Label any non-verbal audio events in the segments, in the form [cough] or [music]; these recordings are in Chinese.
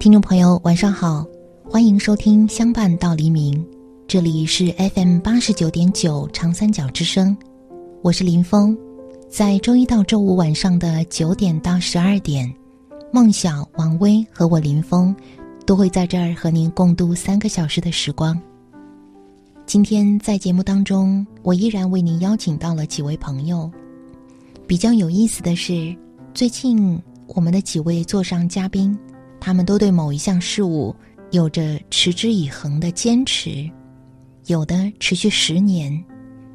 听众朋友，晚上好，欢迎收听《相伴到黎明》，这里是 FM 八十九点九长三角之声，我是林峰，在周一到周五晚上的九点到十二点，梦晓、王威和我林峰都会在这儿和您共度三个小时的时光。今天在节目当中，我依然为您邀请到了几位朋友。比较有意思的是，最近我们的几位座上嘉宾，他们都对某一项事物有着持之以恒的坚持，有的持续十年，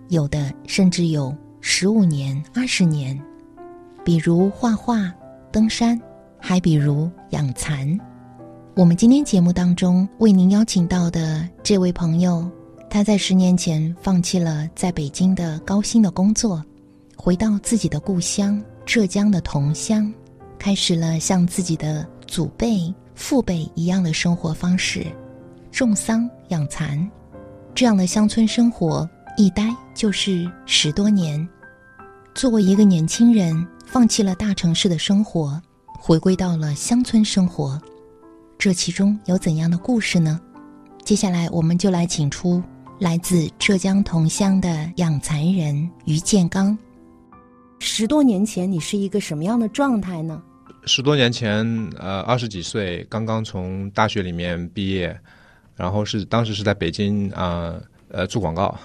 有的甚至有十五年、二十年。比如画画、登山，还比如养蚕。我们今天节目当中为您邀请到的这位朋友。他在十年前放弃了在北京的高薪的工作，回到自己的故乡浙江的桐乡，开始了向自己的祖辈、父辈一样的生活方式，种桑养蚕，这样的乡村生活一待就是十多年。作为一个年轻人，放弃了大城市的生活，回归到了乡村生活，这其中有怎样的故事呢？接下来我们就来请出。来自浙江桐乡的养蚕人于建刚。十多年前，你是一个什么样的状态呢？十多年前，呃，二十几岁，刚刚从大学里面毕业，然后是当时是在北京啊，呃，做广告。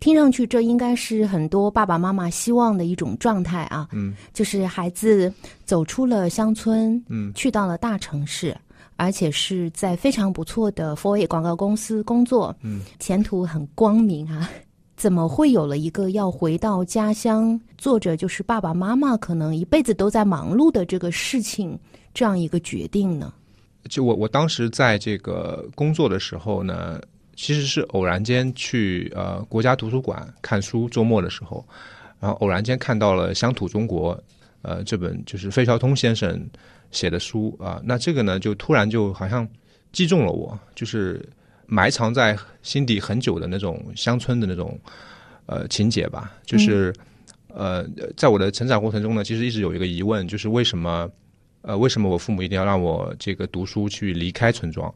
听上去，这应该是很多爸爸妈妈希望的一种状态啊。嗯，就是孩子走出了乡村，嗯，去到了大城市。而且是在非常不错的 f o r A 广告公司工作，嗯，前途很光明啊！怎么会有了一个要回到家乡，做着就是爸爸妈妈可能一辈子都在忙碌的这个事情，这样一个决定呢？就我我当时在这个工作的时候呢，其实是偶然间去呃国家图书馆看书，周末的时候，然后偶然间看到了《乡土中国》，呃，这本就是费孝通先生。写的书啊，那这个呢，就突然就好像击中了我，就是埋藏在心底很久的那种乡村的那种呃情节吧。就是呃，在我的成长过程中呢，其实一直有一个疑问，就是为什么呃为什么我父母一定要让我这个读书去离开村庄？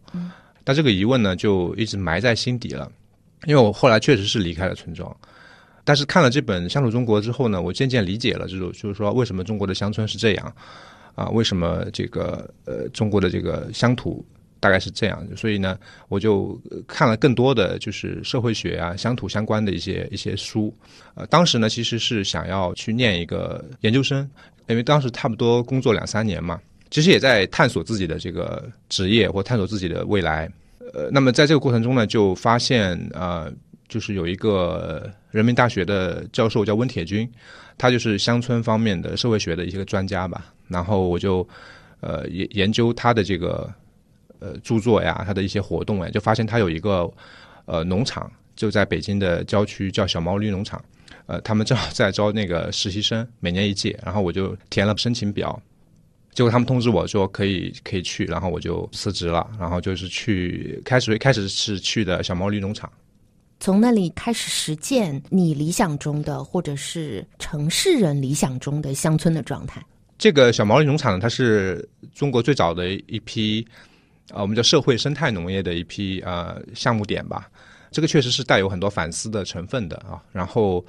但这个疑问呢，就一直埋在心底了。因为我后来确实是离开了村庄，但是看了这本《乡土中国》之后呢，我渐渐理解了这种，就是说为什么中国的乡村是这样。啊，为什么这个呃中国的这个乡土大概是这样？所以呢，我就看了更多的就是社会学啊、乡土相关的一些一些书。呃，当时呢，其实是想要去念一个研究生，因为当时差不多工作两三年嘛，其实也在探索自己的这个职业或探索自己的未来。呃，那么在这个过程中呢，就发现啊，就是有一个人民大学的教授叫温铁军，他就是乡村方面的社会学的一些专家吧。然后我就，呃，研研究他的这个，呃，著作呀，他的一些活动呀，就发现他有一个，呃，农场就在北京的郊区，叫小毛驴农场，呃，他们正好在招那个实习生，每年一届，然后我就填了申请表，结果他们通知我说可以可以去，然后我就辞职了，然后就是去开始开始是去的小毛驴农场，从那里开始实践你理想中的或者是城市人理想中的乡村的状态。这个小毛驴农场呢，它是中国最早的一批啊，我们叫社会生态农业的一批啊项目点吧。这个确实是带有很多反思的成分的啊。然后，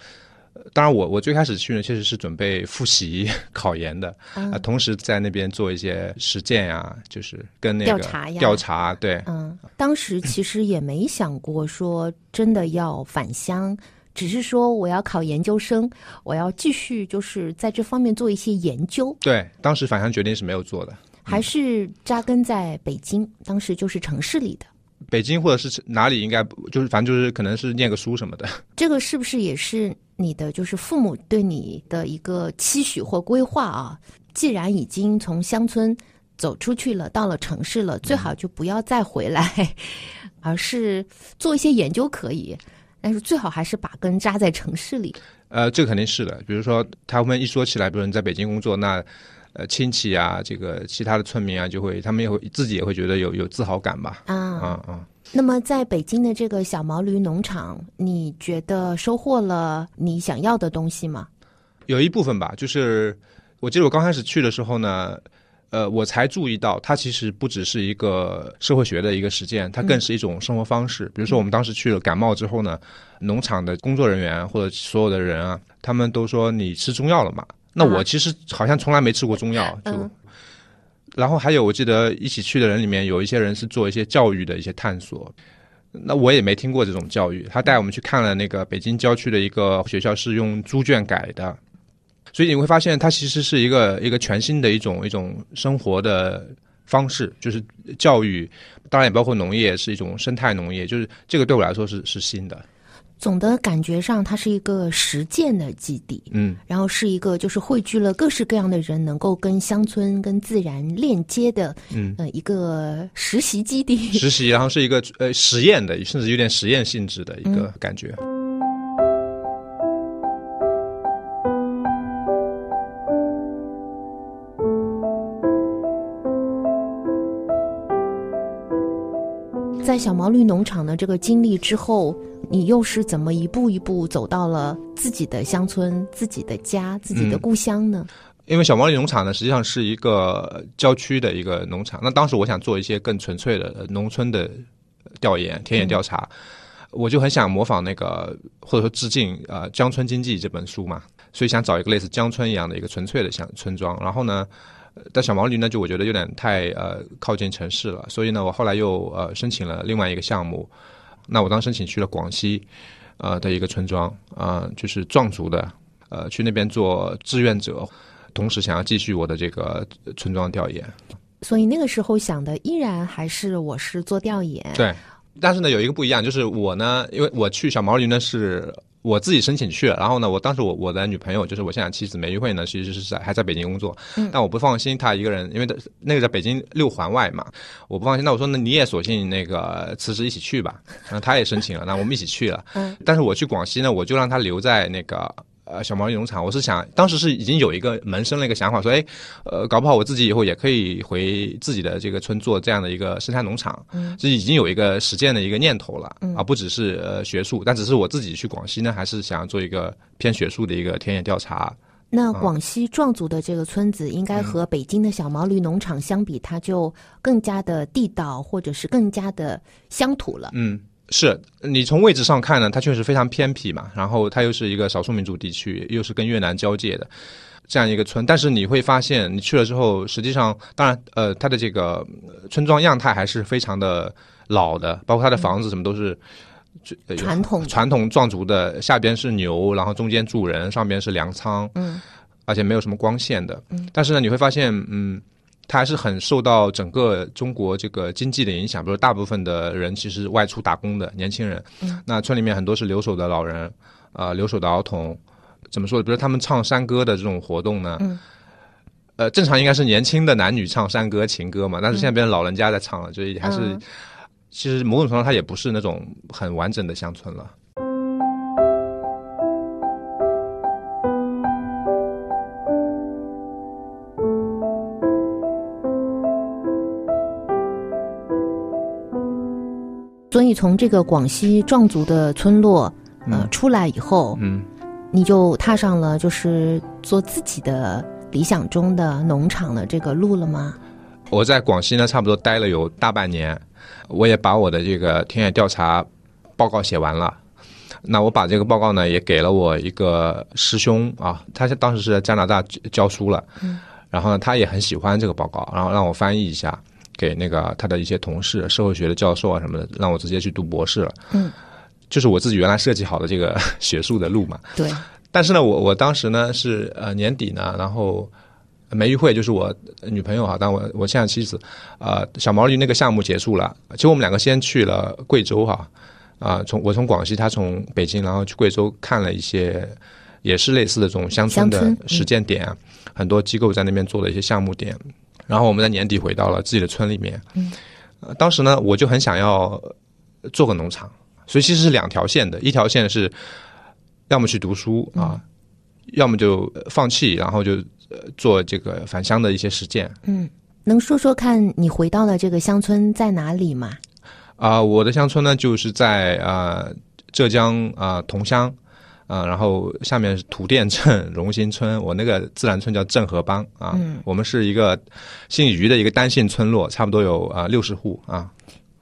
当然我我最开始去呢，确实是准备复习 [laughs] 考研的啊，同时在那边做一些实践呀，就是跟那个调查呀，调查对。嗯，当时其实也没想过说真的要返乡。只是说我要考研究生，我要继续就是在这方面做一些研究。对，当时返乡决定是没有做的，还是扎根在北京，当时就是城市里的。北京或者是哪里应该就是反正就是可能是念个书什么的。[laughs] 这个是不是也是你的就是父母对你的一个期许或规划啊？既然已经从乡村走出去了，到了城市了，最好就不要再回来，[laughs] 而是做一些研究可以。但是最好还是把根扎在城市里。呃，这个肯定是的。比如说，他们一说起来，比如你在北京工作，那呃亲戚啊，这个其他的村民啊，就会他们也会自己也会觉得有有自豪感吧。啊啊啊！那么在北京的这个小毛驴农场，你觉得收获了你想要的东西吗？有一部分吧，就是我记得我刚开始去的时候呢，呃，我才注意到它其实不只是一个社会学的一个实践，它更是一种生活方式。比如说，我们当时去了感冒之后呢，农场的工作人员或者所有的人啊，他们都说你吃中药了嘛？那我其实好像从来没吃过中药，就。然后还有，我记得一起去的人里面有一些人是做一些教育的一些探索，那我也没听过这种教育。他带我们去看了那个北京郊区的一个学校，是用猪圈改的，所以你会发现它其实是一个一个全新的一种一种生活的方式，就是教育，当然也包括农业，是一种生态农业，就是这个对我来说是是新的。总的感觉上，它是一个实践的基地，嗯，然后是一个就是汇聚了各式各样的人，能够跟乡村、跟自然链接的，嗯，呃，一个实习基地。实习，然后是一个呃实验的，甚至有点实验性质的一个感觉。在小毛驴农场的这个经历之后。你又是怎么一步一步走到了自己的乡村、自己的家、自己的故乡呢？因为小毛驴农场呢，实际上是一个郊区的一个农场。那当时我想做一些更纯粹的农村的调研、田野调查，我就很想模仿那个或者说致敬呃《江村经济》这本书嘛，所以想找一个类似江村一样的一个纯粹的乡村庄。然后呢，但小毛驴呢，就我觉得有点太呃靠近城市了，所以呢，我后来又呃申请了另外一个项目。那我当时请去了广西，呃的一个村庄，啊，就是壮族的，呃，去那边做志愿者，同时想要继续我的这个村庄调研。所以那个时候想的依然还是我是做调研。对，但是呢，有一个不一样，就是我呢，因为我去小毛驴呢是。我自己申请去了，然后呢，我当时我我的女朋友就是我现在妻子梅玉慧呢，其实是在还在北京工作，但我不放心她一个人，因为那个在北京六环外嘛，我不放心。那我说，那你也索性那个辞职一起去吧。然后她也申请了，那我们一起去了。但是我去广西呢，我就让她留在那个。呃，小毛驴农场，我是想，当时是已经有一个萌生了一个想法，说，哎，呃，搞不好我自己以后也可以回自己的这个村做这样的一个生态农场，嗯。这已经有一个实践的一个念头了，嗯。啊，不只是呃学术，但只是我自己去广西呢，还是想要做一个偏学术的一个田野调查。那广西壮族的这个村子，应该和北京的小毛驴农场相比，它就更加的地道，或者是更加的乡土了。嗯。是你从位置上看呢，它确实非常偏僻嘛，然后它又是一个少数民族地区，又是跟越南交界的这样一个村。但是你会发现，你去了之后，实际上，当然，呃，它的这个村庄样态还是非常的老的，包括它的房子什么都是传统传统壮族的，下边是牛，然后中间住人，上边是粮仓，嗯，而且没有什么光线的，嗯，但是呢，你会发现，嗯。它还是很受到整个中国这个经济的影响，比如大部分的人其实外出打工的年轻人，那村里面很多是留守的老人，啊，留守的儿童，怎么说？比如他们唱山歌的这种活动呢，呃，正常应该是年轻的男女唱山歌情歌嘛，但是现在变成老人家在唱了，所以还是其实某种程度上它也不是那种很完整的乡村了。所以从这个广西壮族的村落呃出来以后，嗯，你就踏上了就是做自己的理想中的农场的这个路了吗？我在广西呢，差不多待了有大半年，我也把我的这个田野调查报告写完了。那我把这个报告呢，也给了我一个师兄啊，他当时是在加拿大教书了，嗯，然后呢，他也很喜欢这个报告，然后让我翻译一下。给那个他的一些同事，社会学的教授啊什么的，让我直接去读博士了。嗯，就是我自己原来设计好的这个 [laughs] 学术的路嘛。对。但是呢，我我当时呢是呃年底呢，然后梅玉慧就是我女朋友哈，但我我现在妻子，呃小毛驴那个项目结束了，其实我们两个先去了贵州哈，啊从我从广西，他从北京，然后去贵州看了一些也是类似的这种乡村的实践点，很多机构在那边做的一些项目点。然后我们在年底回到了自己的村里面，嗯，当时呢，我就很想要做个农场，所以其实是两条线的，一条线是要么去读书啊，要么就放弃，然后就做这个返乡的一些实践。嗯，能说说看你回到了这个乡村在哪里吗？啊，我的乡村呢，就是在啊浙江啊桐乡啊、然后下面是土店镇、荣兴村，我那个自然村叫镇河帮啊。嗯我们是一个姓于的一个单姓村落，差不多有啊六十户啊，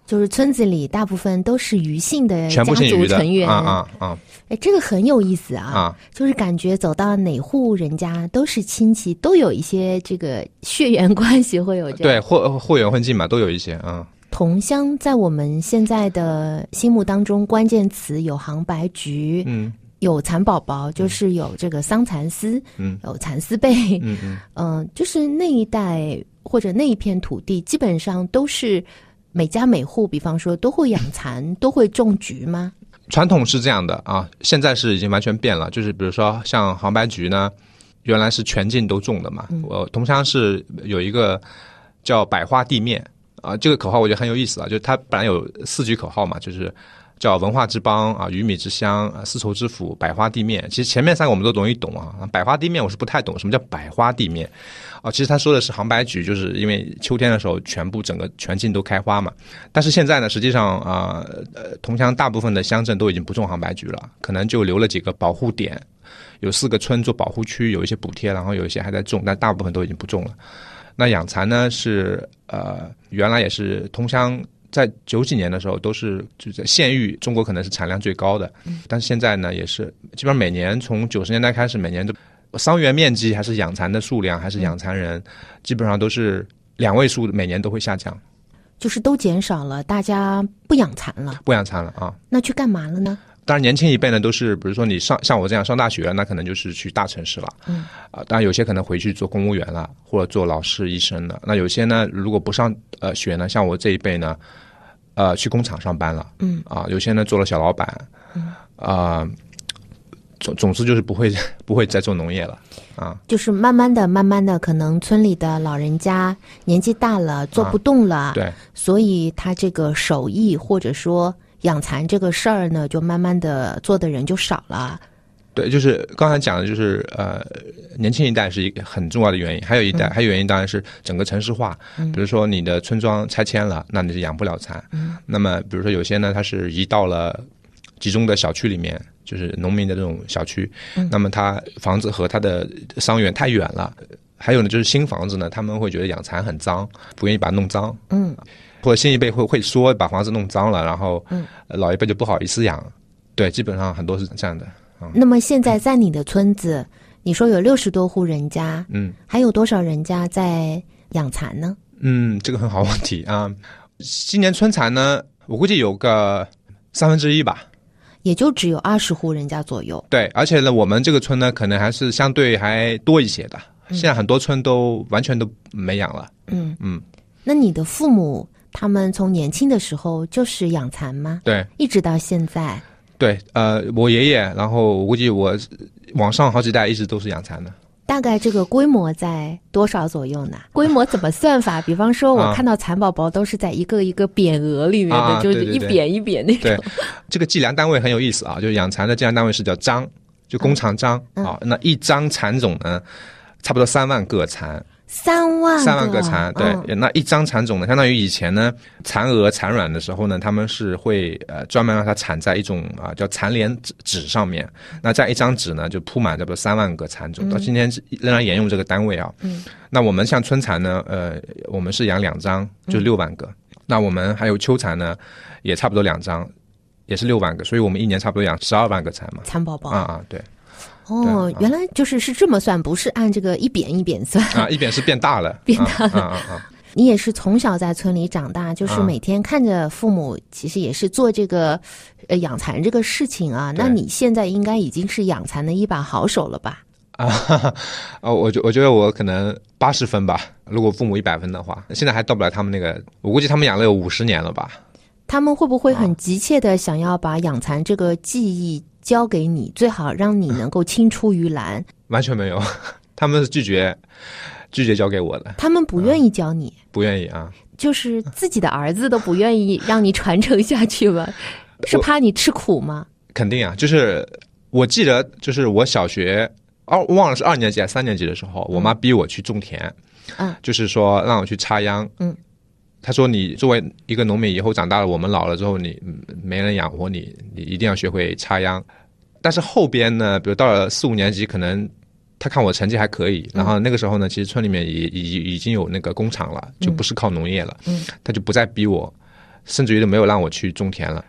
就是村子里大部分都是余姓的家全部姓于的族成员。啊啊啊哎，这个很有意思啊。啊！就是感觉走到哪户人家都是亲戚，都有一些这个血缘关系，会有。对，或或远或近嘛，都有一些啊。同乡在我们现在的心目当中，关键词有杭白菊，嗯有蚕宝宝，就是有这个桑蚕丝，嗯有蚕丝被，嗯嗯，嗯、就是那一带或者那一片土地，基本上都是每家每户，比方说都会养蚕，都会种菊吗？传统是这样的啊，现在是已经完全变了。就是比如说像杭白菊呢，原来是全境都种的嘛。我桐乡是有一个叫百花地面啊，这个口号我觉得很有意思啊，就是它本来有四句口号嘛，就是叫文化之邦啊，鱼米之乡啊，丝绸之府，百花地面。其实前面三个我们都容易懂啊，百花地面我是不太懂，什么叫百花地面？啊，其实他说的是杭白菊，就是因为秋天的时候全部整个全境都开花嘛。但是现在呢，实际上啊，呃，桐乡大部分的乡镇都已经不种杭白菊了，可能就留了几个保护点，有四个村做保护区，有一些补贴，然后有一些还在种，但大部分都已经不种了。那养蚕呢是呃，原来也是桐乡在九几年的时候都是就在县域，中国可能是产量最高的，但是现在呢也是基本上每年从九十年代开始，每年都桑园面积还是养蚕的数量还是养蚕人，基本上都是两位数，每年都会下降，就是都减少了，大家不养蚕了，不养蚕了啊。那去干嘛了呢？当然，年轻一辈呢，都是比如说你上像我这样上大学，那可能就是去大城市了，嗯，啊、当然有些可能回去做公务员了，或者做老师、医生了。那有些呢，如果不上呃学呢，像我这一辈呢，呃，去工厂上班了，嗯，啊、有些呢做了小老板，嗯，啊、总总之就是不会 [laughs] 不会再做农业了，啊，就是慢慢的、慢慢的，可能村里的老人家年纪大了，做不动了，对，所以他这个手艺或者说养蚕这个事儿呢，就慢慢的做的人就少了。对，就是刚才讲的，就是呃，年轻一代是一个很重要的原因，还有一代，还有原因当然是整个城市化。比如说你的村庄拆迁了，那你是养不了蚕。那么比如说有些呢，它是移到了集中的小区里面，就是农民的这种小区，那么它房子和它的桑园太远了。还有呢，就是新房子呢，他们会觉得养蚕很脏，不愿意把它弄脏。嗯，或者新一辈会会说把房子弄脏了，然后老一辈就不好意思养。对，基本上很多是这样的。那么现在在你的村子，你说有六十多户人家，嗯。还有多少人家在养蚕呢？嗯，这个很好问题啊。今年春蚕呢，我估计有个三分之一吧。也就只有二十户人家左右。对，而且呢，我们这个村呢，可能还是相对还多一些的。现在很多村都完全都没养了。嗯嗯，那你的父母他们从年轻的时候就是养蚕吗？对一直到现在，对，呃，我爷爷，然后我估计我往上好几代一直都是养蚕的。大概这个规模在多少左右呢？规模怎么算法？比方说，我啊看到蚕宝宝都是在一个一个匾额里面的，啊就是一匾一匾那种。对，这个计量单位很有意思啊，就是养蚕的计量单位是叫张，就工厂张嗯啊。那一张蚕种呢，差不多三万个蚕。三万三万个蚕，对，嗯。那一张蚕种呢，相当于以前呢，蚕蛾产卵的时候呢，他们是会呃专门让它产在一种啊、叫蚕莲纸纸上面，那这样一张纸呢就铺满差不多三万个蚕种，到今天仍然沿用这个单位啊。嗯，那我们像春蚕呢，呃，我们是养两张，就六万个，那我们还有秋蚕呢，也差不多两张。也是六万个，所以我们一年差不多养十二万个蚕嘛。蚕宝宝。啊啊，对哦，原来就是是这么算，不是按这个一扁一扁算。啊，一扁是变大了，[laughs] 变大了啊啊啊啊！你也是从小在村里长大，就是啊每天看着父母，其实也是做这个呃养蚕这个事情啊。那你现在应该已经是养蚕的一把好手了吧？啊，哈哈啊，我觉我觉得我可能八十分吧，如果父母一百分的话，现在还到不了他们那个，我估计他们养了有五十年了吧。他们会不会啊很急切的想要把养蚕这个技艺交给你，最好让你能够青出于蓝？完全没有，[laughs] 他们是拒绝拒绝交给我的，他们不愿意教你，不愿意啊。就是自己的儿子都不愿意让你传承下去吧？是怕你吃苦吗？肯定啊，就是我记得，就是我小学二忘了是二年级还是三年级的时候，我妈逼我去种田，嗯，就是说让我去插秧，嗯，她说你作为一个农民，以后长大了，我们老了之后，你嗯没人养活你，你一定要学会插秧。但是后边呢，比如到了四五年级，可能他看我成绩还可以，然后那个时候呢，其实村里面已已已经有那个工厂了，就不是靠农业了，嗯，他就不再逼我，甚至于都没有让我去种田了。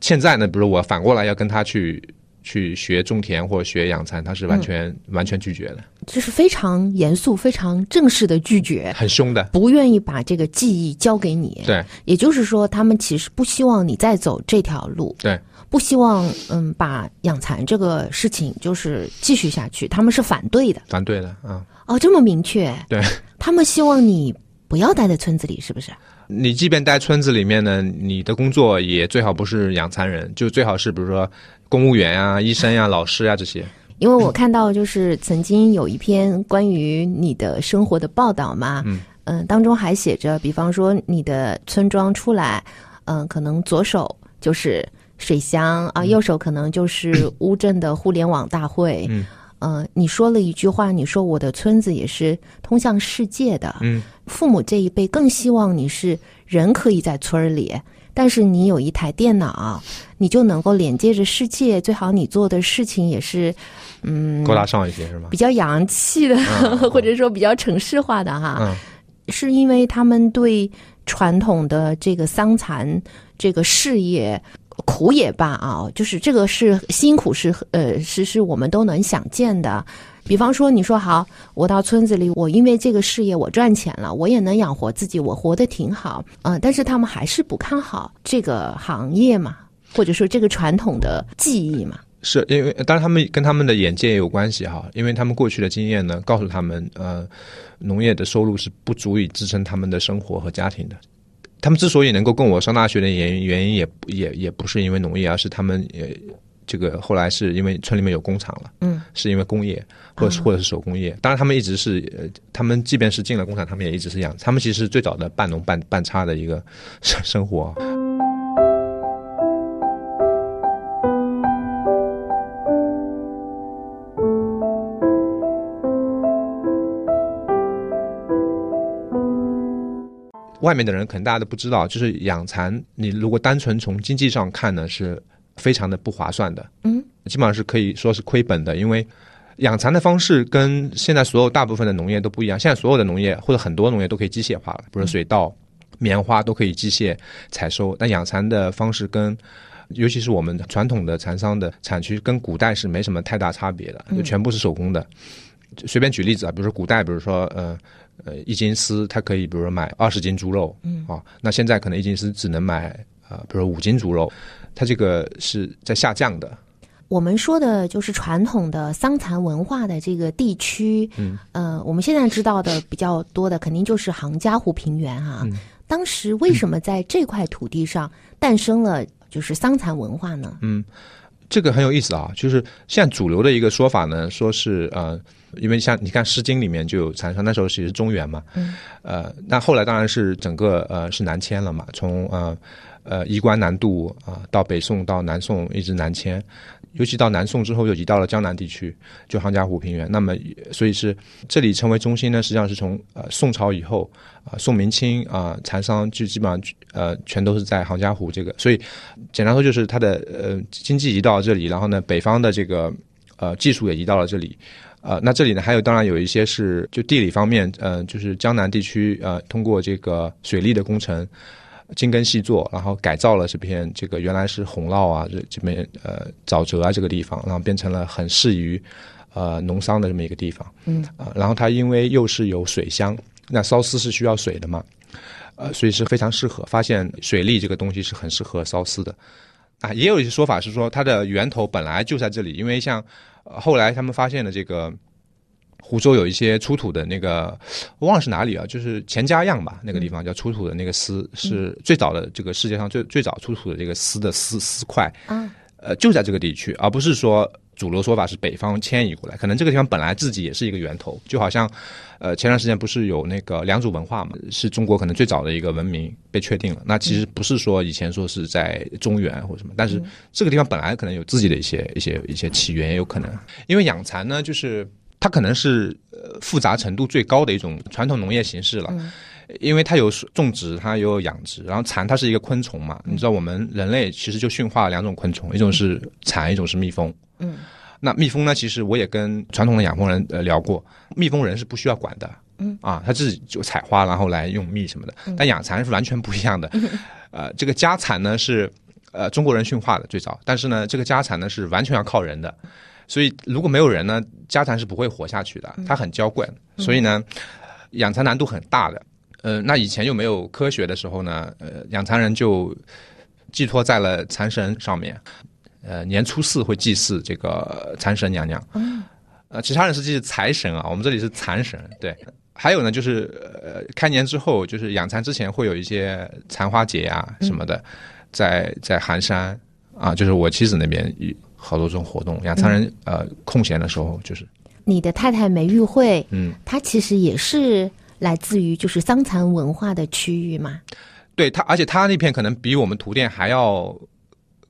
现在呢，比如我反过来要跟他去去学种田或者学养蚕，他是完全、完全拒绝的，就是非常严肃、非常正式的拒绝，很凶的。不愿意把这个记忆交给你。对。也就是说，他们其实不希望你再走这条路，对。不希望嗯把养蚕这个事情就是继续下去，他们是反对的。反对的啊、哦，这么明确，对。他们希望你不要待在村子里，是不是？你即便待村子里面呢，你的工作也最好不是养蚕人，就最好是比如说公务员啊、医生呀、老师呀这些。因为我看到就是曾经有一篇关于你的生活的报道嘛，嗯。当中还写着，比方说你的村庄出来，嗯、可能左手就是水乡啊，右手可能就是乌镇的互联网大会，嗯。呃，你说了一句话，你说我的村子也是通向世界的，嗯，父母这一辈更希望你是人可以在村儿里，但是你有一台电脑，你就能够连接着世界。最好你做的事情也是，嗯，高大上一些是吗比？较洋气的，嗯 [laughs] 或者说比较城市化的哈。嗯是因为他们对传统的这个桑蚕这个事业苦也罢啊，就是这个是辛苦是呃是是我们都能想见的。比方说，你说好，我到村子里，我因为这个事业我赚钱了，我也能养活自己，我活得挺好，嗯、但是他们还是不看好这个行业嘛，或者说这个传统的技艺嘛。是因为当然他们跟他们的眼界也有关系哈，因为他们过去的经验呢，告诉他们，呃，农业的收入是不足以支撑他们的生活和家庭的。他们之所以能够供我上大学的原因，原因也也也不是因为农业，而是他们也，这个后来是因为村里面有工厂了，嗯，是因为工业或者是或者是手工业。当然，他们一直是呃，他们即便是进了工厂，他们也一直是养，他们其实是最早的半农半半差的一个 [laughs] 生生活。外面的人可能大家都不知道，就是养蚕，你如果单纯从经济上看呢，是非常的不划算的。嗯，基本上是可以说是亏本的，因为养蚕的方式跟现在所有大部分的农业都不一样。现在所有的农业或者很多农业都可以机械化了，比如水稻、棉花都可以机械采收，但养蚕的方式跟尤其是我们传统的蚕桑的产区跟古代是没什么太大差别的，就全部是手工的。就随便举例子啊，比如说古代，比如说呃呃一斤丝，它可以比如说买二十斤猪肉，嗯啊，那现在可能一斤丝只能买呃比如说五斤猪肉，它这个是在下降的。我们说的就是传统的桑蚕文化的这个地区，嗯，呃，我们现在知道的比较多的，肯定就是杭嘉湖平原啊。当时为什么在这块土地上诞生了就是桑蚕文化呢？嗯这个很有意思啊，就是现在主流的一个说法呢，说是呃，因为像你看《诗经》里面就有蚕桑，那时候其实是中原嘛，嗯，呃，那后来当然是整个呃是南迁了嘛，从呃呃衣冠南渡啊、到北宋到南宋一直南迁，尤其到南宋之后又移到了江南地区，就杭嘉湖平原。那么所以是这里成为中心呢，实际上是从呃宋朝以后啊、宋明清啊、蚕桑就基本上呃全都是在杭嘉湖这个，所以简单说就是它的呃经济移到了这里，然后呢北方的这个呃技术也移到了这里。呃，那这里呢，还有当然有一些是就地理方面，呃，就是江南地区，呃，通过这个水利的工程，精耕细作，然后改造了这片这个原来是洪涝啊，这这边呃沼泽啊这个地方，然后变成了很适于呃农桑的这么一个地方。嗯，啊、然后它因为又是有水乡，那烧丝是需要水的嘛，呃，所以是非常适合。发现水利这个东西是很适合烧丝的。啊，也有一些说法是说它的源头本来就在这里，因为像、呃后来他们发现了这个湖州有一些出土的那个，我忘了是哪里啊，就是钱家样吧，那个地方叫出土的那个丝，是最早的这个世界上最最早出土的这个丝的丝丝块，嗯，呃，就在这个地区，而不是说主流说法是北方迁移过来，可能这个地方本来自己也是一个源头，就好像，呃，前段时间不是有那个良渚文化嘛，是中国可能最早的一个文明被确定了。那其实不是说以前说是在中原或者什么，但是这个地方本来可能有自己的一些一些一些起源，也有可能，因为养蚕呢，就是它可能是呃复杂程度最高的一种传统农业形式了。因为它有种植，它也有养殖，然后蚕它是一个昆虫嘛，你知道我们人类其实就驯化了两种昆虫，一种是蚕，一种是蜜蜂。嗯，那蜜蜂呢，其实我也跟传统的养蜂人呃聊过，蜜蜂人是不需要管的。嗯啊，他自己就采花，然后来用蜜什么的。但养蚕是完全不一样的。[laughs] 呃，这个家蚕呢是呃中国人驯化的最早，但是呢，这个家蚕呢是完全要靠人的，所以如果没有人呢，家蚕是不会活下去的。它很娇贵，所以呢，养蚕难度很大的。呃，那以前又没有科学的时候呢，呃，养蚕人就寄托在了蚕神上面。呃，年初四会祭祀这个蚕神娘娘。呃，其他人是祭财神啊，我们这里是蚕神。对，还有呢，就是呃，开年之后，就是养蚕之前会有一些蚕花节啊什么的，在在寒山啊，就是我妻子那边有好多这种活动。养蚕人呃空闲的时候，就是你的太太梅玉慧，嗯，她其实也是来自于就是桑蚕文化的区域嘛。对他，而且他那片可能比我们图店还要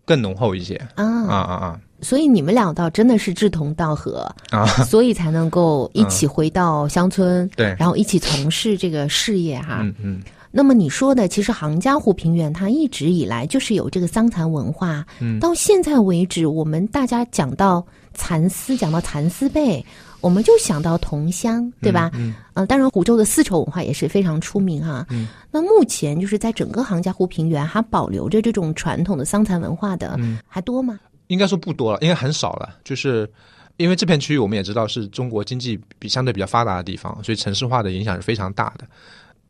更浓厚一些啊啊啊啊所以你们俩倒真的是志同道合，啊！所以才能够一起回到乡村，对，然后一起从事这个事业哈。嗯嗯那么你说的，其实杭嘉湖平原它一直以来就是有这个桑蚕文化，嗯到现在为止，我们大家讲到蚕丝，讲到蚕丝被，我们就想到桐乡，对吧？嗯呃，当然湖州的丝绸文化也是非常出名哈。嗯那目前就是在整个杭嘉湖平原还保留着这种传统的桑蚕文化的，嗯还多吗？应该说不多了，应该很少了。就是因为这片区域我们也知道是中国经济比相对比较发达的地方，所以城市化的影响是非常大的。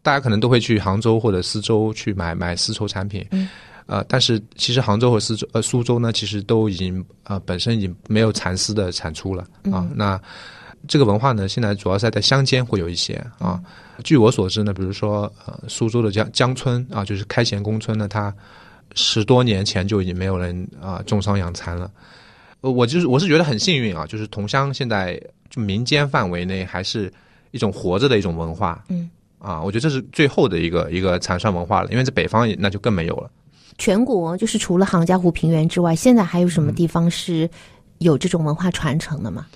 大家可能都会去杭州或者苏州去买买丝绸产品，嗯，呃，但是其实杭州和苏州呃苏州呢，其实都已经呃本身已经没有蚕丝的产出了啊。那这个文化呢，现在主要是在乡间会有一些啊。据我所知呢，比如说呃苏州的江江村啊，就是开贤宫村呢，它十多年前就已经没有人啊、种桑养蚕了。呃我就是我是觉得很幸运啊，就是桐乡现在就民间范围内还是一种活着的一种文化。嗯。啊，我觉得这是最后的一个一个蚕桑文化了，因为在北方那就更没有了。全国就是除了杭嘉湖平原之外，现在还有什么地方是有这种文化传承的吗？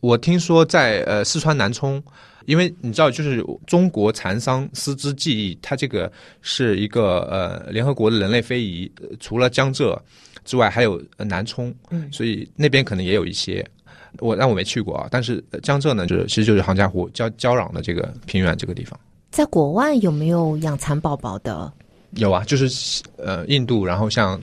我听说在呃四川南充，因为你知道，就是中国蚕桑丝织技艺，它这个是一个呃联合国的人类非遗，呃除了江浙之外，还有呃南充，嗯所以那边可能也有一些。我但我没去过啊，但是呃江浙呢，就是其实就是杭嘉湖交交壤的这个平原这个地方在国外有没有养蚕宝宝的？有啊，就是呃印度，然后像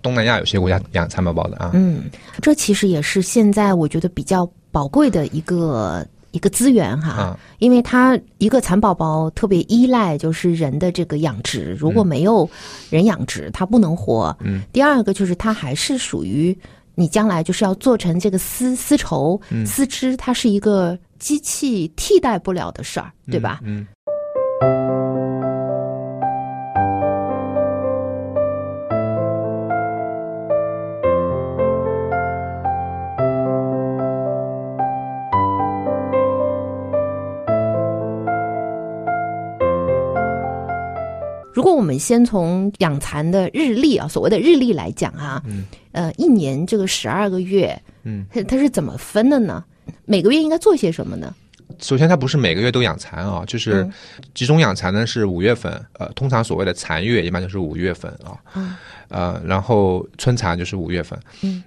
东南亚有些国家养蚕宝宝的啊，嗯，这其实也是现在我觉得比较宝贵的一个一个资源哈，啊因为它一个蚕宝宝特别依赖就是人的这个养殖，如果没有人养殖，它不能活。嗯，第二个就是它还是属于你将来就是要做成这个丝丝绸、嗯丝织，它是一个机器替代不了的事儿，对吧？嗯。如果我们先从养蚕的日历啊，所谓的日历来讲啊，嗯。呃，一年这个十二个月，嗯，它它是怎么分的呢？每个月应该做些什么呢？首先，它不是每个月都养蚕啊，就是嗯。集中养蚕呢是五月份，呃，通常所谓的蚕月一般就是五月份啊，嗯呃，然后春蚕就是五月份，嗯，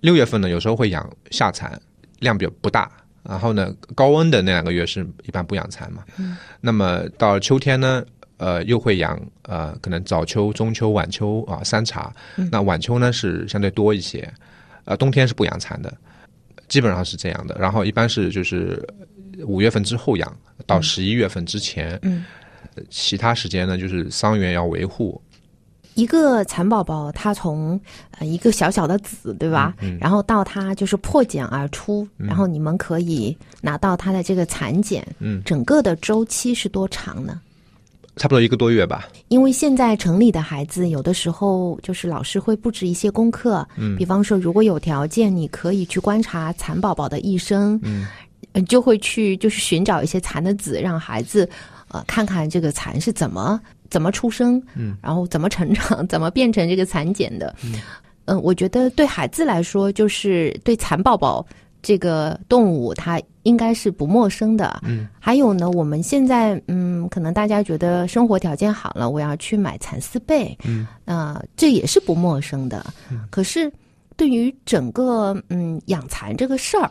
六月份呢有时候会养夏蚕，量比较不大，然后呢高温的那两个月是一般不养蚕嘛，嗯，那么到秋天呢，呃，又会养呃可能早秋、中秋、晚秋啊三茬，嗯。那晚秋呢是相对多一些，呃，冬天是不养蚕的，基本上是这样的，然后一般是就是五月份之后养到十一月份之前，嗯，其他时间呢就是桑园要维护，一个蚕宝宝，它从呃一个小小的籽，对吧？嗯嗯。然后到它就是破茧而出，然后你们可以拿到它的这个蚕茧，嗯，整个的周期是多长呢？差不多一个多月吧，因为现在城里的孩子有的时候就是老师会布置一些功课，嗯。比方说如果有条件，你可以去观察蚕宝宝的一生，嗯。呃，就会去就是寻找一些蚕的籽，让孩子呃看看这个蚕是怎么怎么出生，嗯，然后怎么成长，[laughs] 怎么变成这个蚕茧的，嗯、我觉得对孩子来说，就是对蚕宝宝这个动物它应该是不陌生的。嗯，还有呢，我们现在嗯，可能大家觉得生活条件好了，我要去买蚕丝被，嗯，啊、这也是不陌生的。可是对于整个嗯养蚕这个事儿，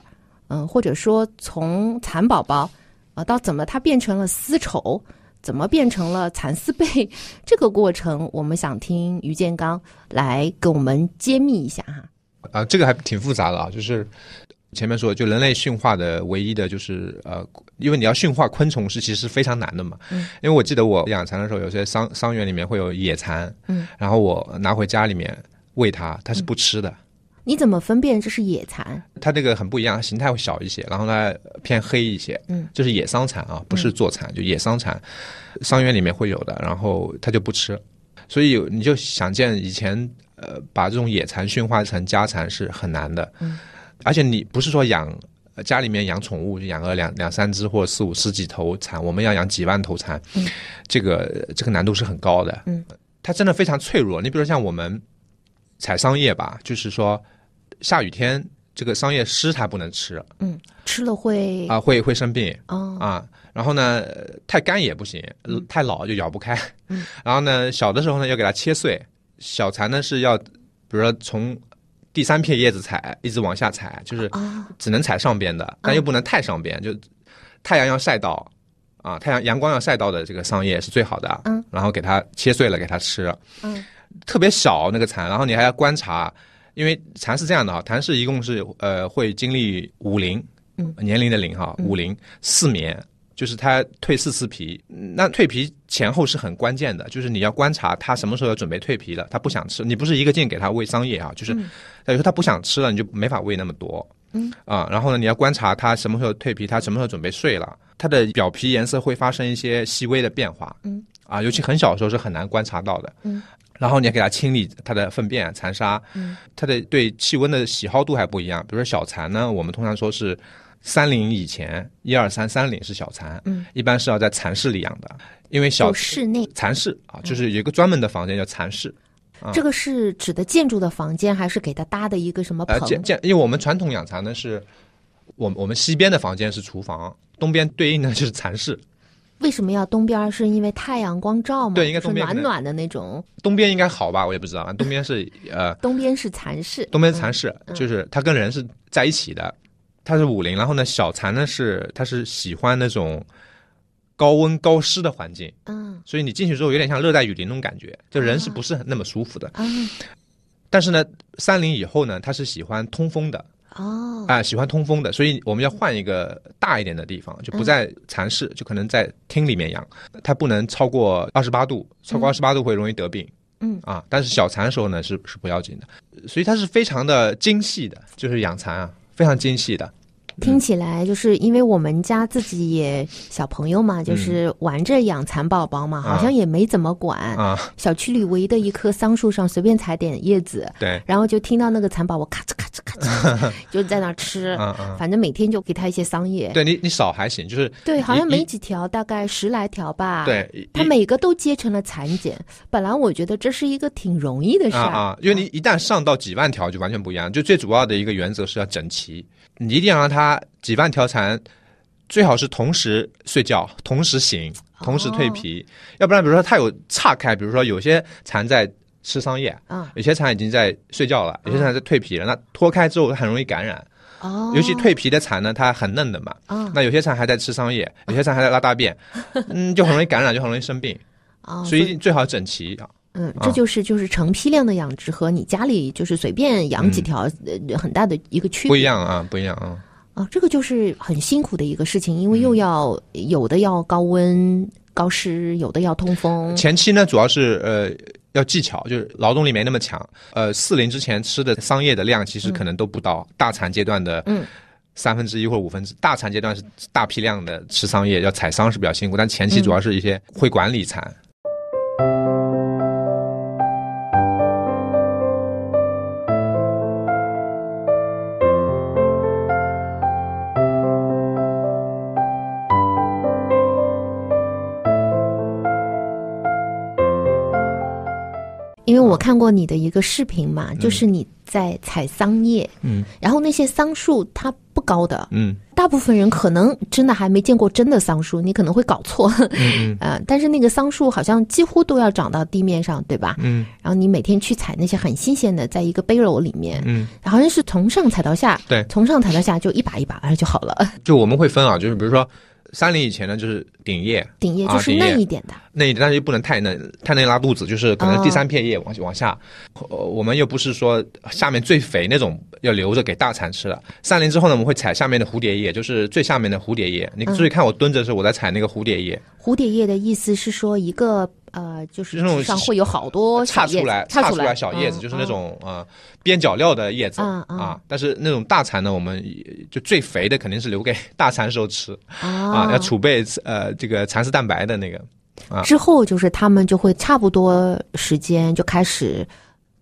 嗯、或者说从蚕宝宝啊、到怎么它变成了丝绸。怎么变成了蚕丝被？[laughs] 这个过程，我们想听于建刚来给我们揭秘一下哈。啊，这个还挺复杂的啊，就是前面说，就人类驯化的唯一的就是呃，因为你要驯化昆虫是其实非常难的嘛。嗯。因为我记得我养蚕的时候，有些桑桑园里面会有野蚕，嗯，然后我拿回家里面喂它，它是不吃的。你怎么分辨这是野蚕？它这个很不一样，形态会小一些，然后呢偏黑一些，嗯，这是野桑蚕啊，不是坐蚕，就野桑蚕，桑园里面会有的，然后它就不吃，所以你就想见以前呃把这种野蚕驯化成家蚕是很难的，嗯，而且你不是说养呃家里面养宠物就养个两两三只或者四五十几头蚕，我们要养几万头蚕，嗯，这个这个难度是很高的，嗯，它真的非常脆弱。你比如像我们采桑叶吧，就是说下雨天这个桑叶湿它不能吃嗯，吃了会啊，会会生病哦，啊。然后呢，呃太干也不行，呃太老就咬不开。嗯，然后呢，小的时候呢要给它切碎。小蚕呢是要，比如说从第三片叶子采，一直往下采，就是啊，只能采上边的，但又不能太上边，就太阳要晒到啊，太阳阳光要晒到的这个桑叶是最好的。嗯，然后给它切碎了给它吃。嗯，特别小那个蚕，然后你还要观察，因为蚕是这样的哈，蚕是一共是呃会经历五龄，嗯，年龄的龄哈，五龄四眠。就是它蜕四次皮，那蜕皮前后是很关键的，就是你要观察它什么时候要准备蜕皮了，它不想吃，你不是一个劲给它喂桑叶啊，就是，有时候它不想吃了，你就没法喂那么多，嗯。啊，然后呢，你要观察它什么时候蜕皮，它什么时候准备睡了，它的表皮颜色会发生一些细微的变化，嗯，啊，尤其很小的时候是很难观察到的，嗯，然后你要给它清理它的粪便、残沙，嗯，它的对气温的喜好度还不一样，比如说小蚕呢，我们通常说是。三龄以前，一二三三龄是小蚕，嗯，一般是要在蚕室里养的，因为小室内，蚕室啊，就是有一个专门的房间叫蚕室，啊。这个是指的建筑的房间，还是给它搭的一个什么呃，棚？建建，因为我们传统养蚕呢是，我们我们西边的房间是厨房，东边对应的就是蚕室，为什么要东边？是因为太阳光照吗？对应该是东边暖暖的那种。东边应该好吧，我也不知道，东边是呃东边是蚕室，东边蚕室，嗯。就是它跟人是在一起的，它是五零，然后呢小蚕呢是它是喜欢那种高温高湿的环境，嗯。所以你进去之后有点像热带雨林那种感觉，就人是不是很那么舒服的。啊。但是呢，三零以后呢，它是喜欢通风的。哦。啊、喜欢通风的，所以我们要换一个大一点的地方，就不在蚕室，就可能在厅里面养，它不能超过二十八度，超过二十八度会容易得病。嗯。啊，但是小蚕的时候呢是是不要紧的，所以它是非常的精细的，就是养蚕啊，非常精细的。听起来就是因为我们家自己也小朋友嘛，就是玩着养蚕宝宝嘛，好像也没怎么管。啊，小区里唯一的一棵桑树上随便采点叶子，对，然后就听到那个蚕宝宝咔哧咔哧咔哧，[laughs] 就在那吃。反正每天就给它一些桑叶。对你你少还行，就是对，好像没几条，大概十来条吧。，对，一它每个都结成了蚕茧。本来我觉得这是一个挺容易的事儿。啊啊，因为你一旦上到几万条就完全不一样。就最主要的一个原则是要整齐，你一定要让它几万条蚕最好是同时睡觉、同时醒、同时蜕皮，要不然比如说它有岔开，比如说有些蚕在吃桑叶，啊有些蚕已经在睡觉了，有些蚕在蜕皮了，那脱开之后很容易感染。哦，尤其蜕皮的蚕呢，它很嫩的嘛，啊那有些蚕还在吃桑叶，有些蚕还在拉大便，嗯，就很容易感染，就很容易生病，哦，所以最好整齐啊。嗯，这就是就是成批量的养殖和你家里就是随便养几条，呃，很大的一个区别。不一样啊，不一样啊。啊，这个就是很辛苦的一个事情，因为又要、有的要高温高湿，有的要通风。前期呢，主要是呃要技巧，就是劳动力没那么强。呃，四龄之前吃的桑叶的量其实可能都不到大蚕阶段的嗯三分之一或者五分之。大蚕阶段是大批量的吃桑叶，要采桑是比较辛苦，但前期主要是一些会管理蚕。看过你的一个视频嘛，就是你在采桑叶，嗯，然后那些桑树它不高的。嗯大部分人可能真的还没见过真的桑树，你可能会搞错。嗯 [laughs] 呃，但是那个桑树好像几乎都要长到地面上，对吧？嗯然后你每天去采那些很新鲜的，在一个背篓里面，嗯，好像是从上采到下，对从上采到下就一把一把，然后就好了。就我们会分啊，就是比如说山林以前呢，就是顶叶顶叶就是嫩一点的，嫩一点，但是又不能太嫩，太嫩拉肚子，就是可能哦第三片叶往往下。呃我们又不是说下面最肥那种要留着给大蚕吃了。三零之后呢，我们会采下面的蝴蝶叶，就是最下面的蝴蝶叶。你嗯注意看我蹲着的时候，我在采那个蝴蝶叶，蝴蝶叶的意思是说一个呃，就是那种上会有好多小叶子插出来，差出来小叶子，嗯就是那种呃边角料的叶子啊。但是那种大蚕呢，我们就最肥的肯定是留给 [laughs] 大蚕时候吃啊啊，要储备呃这个蚕丝蛋白的那个。啊之后就是他们就会差不多时间就开始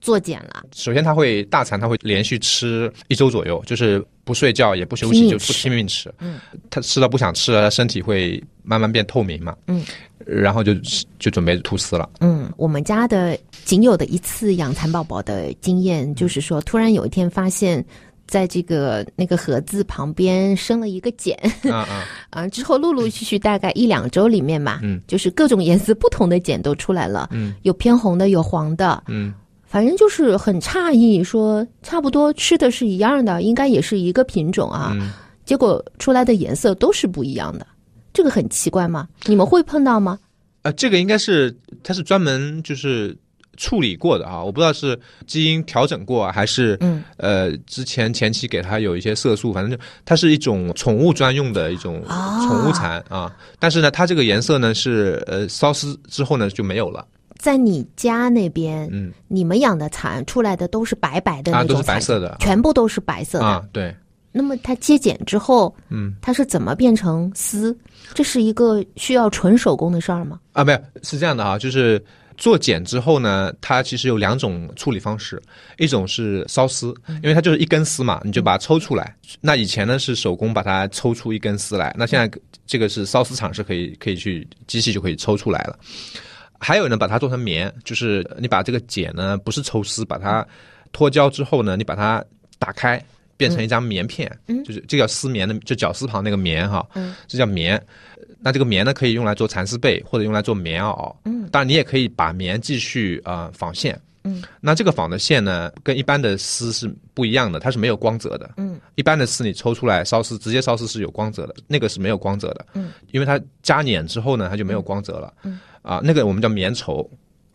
做茧了，首先，他会大蚕，他会连续吃一周左右，就是不睡觉也不休息，就不拼命吃。嗯，他吃到不想吃了，身体会慢慢变透明嘛。嗯，然后就就准备吐丝了。嗯，我们家的仅有的一次养蚕宝宝的经验，就是说，突然有一天发现，在这个那个盒子旁边生了一个茧，啊啊，[laughs] 啊，之后陆陆续续大概一两周里面嘛，嗯，就是各种颜色不同的茧都出来了，嗯，有偏红的，有黄的，嗯，反正就是很诧异，说差不多吃的是一样的，应该也是一个品种啊，嗯结果出来的颜色都是不一样的，这个很奇怪吗？你们会碰到吗？呃，这个应该是它是专门就是处理过的啊，我不知道是基因调整过啊还是嗯呃之前前期给它有一些色素，反正就它是一种宠物专用的一种啊宠物蚕啊。但是呢，它这个颜色呢是呃烧丝之后呢就没有了，在你家那边，嗯你们养的蚕出来的都是白白的那啊种都是白色的全部都是白色的。啊对，那么它接茧之后，嗯它是怎么变成丝？这是一个需要纯手工的事儿吗？啊没有是这样的啊，就是。做茧之后呢，它其实有两种处理方式，一种是烧丝，因为它就是一根丝嘛，你就把它抽出来。那以前呢是手工把它抽出一根丝来，那现在这个是烧丝厂是可以可以去机器就可以抽出来了。还有呢，把它做成棉，就是你把这个茧呢不是抽丝，把它脱胶之后呢，你把它打开。变成一张棉片，嗯就是这叫丝棉的，就绞丝旁那个棉哈，嗯这叫棉。那这个棉呢，可以用来做蚕丝被，或者用来做棉袄。嗯，当然你也可以把棉继续呃纺线。嗯，那这个纺的线呢，跟一般的丝是不一样的，它是没有光泽的。嗯，一般的丝你抽出来烧丝，直接烧丝是有光泽的，那个是没有光泽的。嗯，因为它加捻之后呢，它就没有光泽了。嗯，啊，那个我们叫棉绸。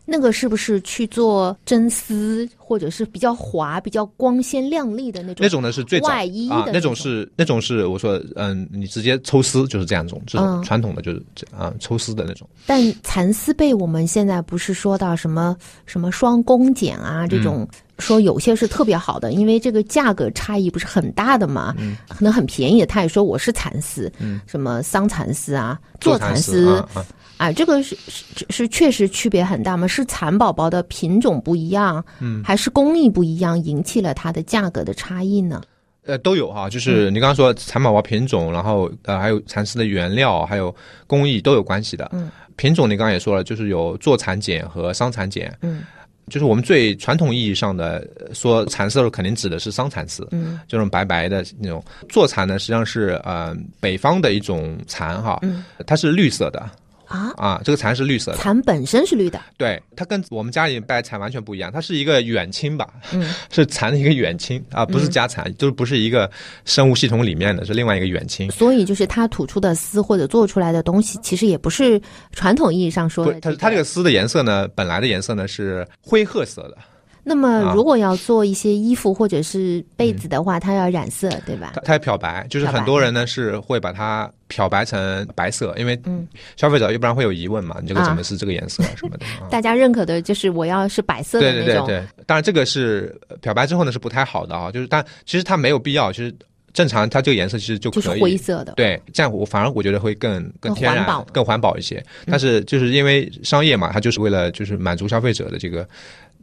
那个是不是去做真丝，或者是比较滑、比较光鲜亮丽的那种？那种呢是最外衣的啊，那那种种是那种是我说嗯，你直接抽丝就是这样一种，这种嗯传统的就是这啊抽丝的那种。但蚕丝被我们现在不是说到什么什么双工茧啊这种，说有些是特别好的，因为这个价格差异不是很大的嘛，可能很便宜的，他也说我是蚕丝，嗯什么桑蚕丝啊，做蚕丝啊啊，啊，这个是是是确实区别很大吗？是蚕宝宝的品种不一样，嗯，还是工艺不一样，引起了它的价格的差异呢？呃，都有哈，就是你刚刚说蚕宝宝品种，然后呃还有蚕丝的原料，还有工艺都有关系的。嗯，品种你刚刚也说了，就是有做蚕茧和桑蚕茧。嗯，就是我们最传统意义上的呃说蚕丝的，肯定指的是桑蚕丝。嗯，这种白白的那种做蚕呢，实际上是呃北方的一种蚕哈，嗯它是绿色的啊，啊，这个蚕是绿色的。蚕本身是绿的，对，它跟我们家里白蚕完全不一样，它是一个远亲吧，嗯，[laughs] 是蚕的一个远亲啊，不是家蚕，就是不是一个生物系统里面的，是另外一个远亲。所以就是它吐出的丝或者做出来的东西，其实也不是传统意义上说的、它它这个丝的颜色呢，本来的颜色呢是灰褐色的，那么啊。如果要做一些衣服或者是被子的话，它要染色，对吧？它？它要漂白，就是很多人呢是会把它漂白成白色，因为嗯消费者要不然会有疑问嘛，你这个啊怎么是这个颜色 [laughs] 什么的啊？大家认可的就是我要是白色那种，对对对，当然这个是呃漂白之后呢是不太好的啊，就是但其实它没有必要，其实正常它这个颜色其实就可以。就是灰色的。对，这样我反而我觉得会更更更天然、环保嗯更环保一些。但是就是因为商业嘛，它就是为了就是满足消费者的这个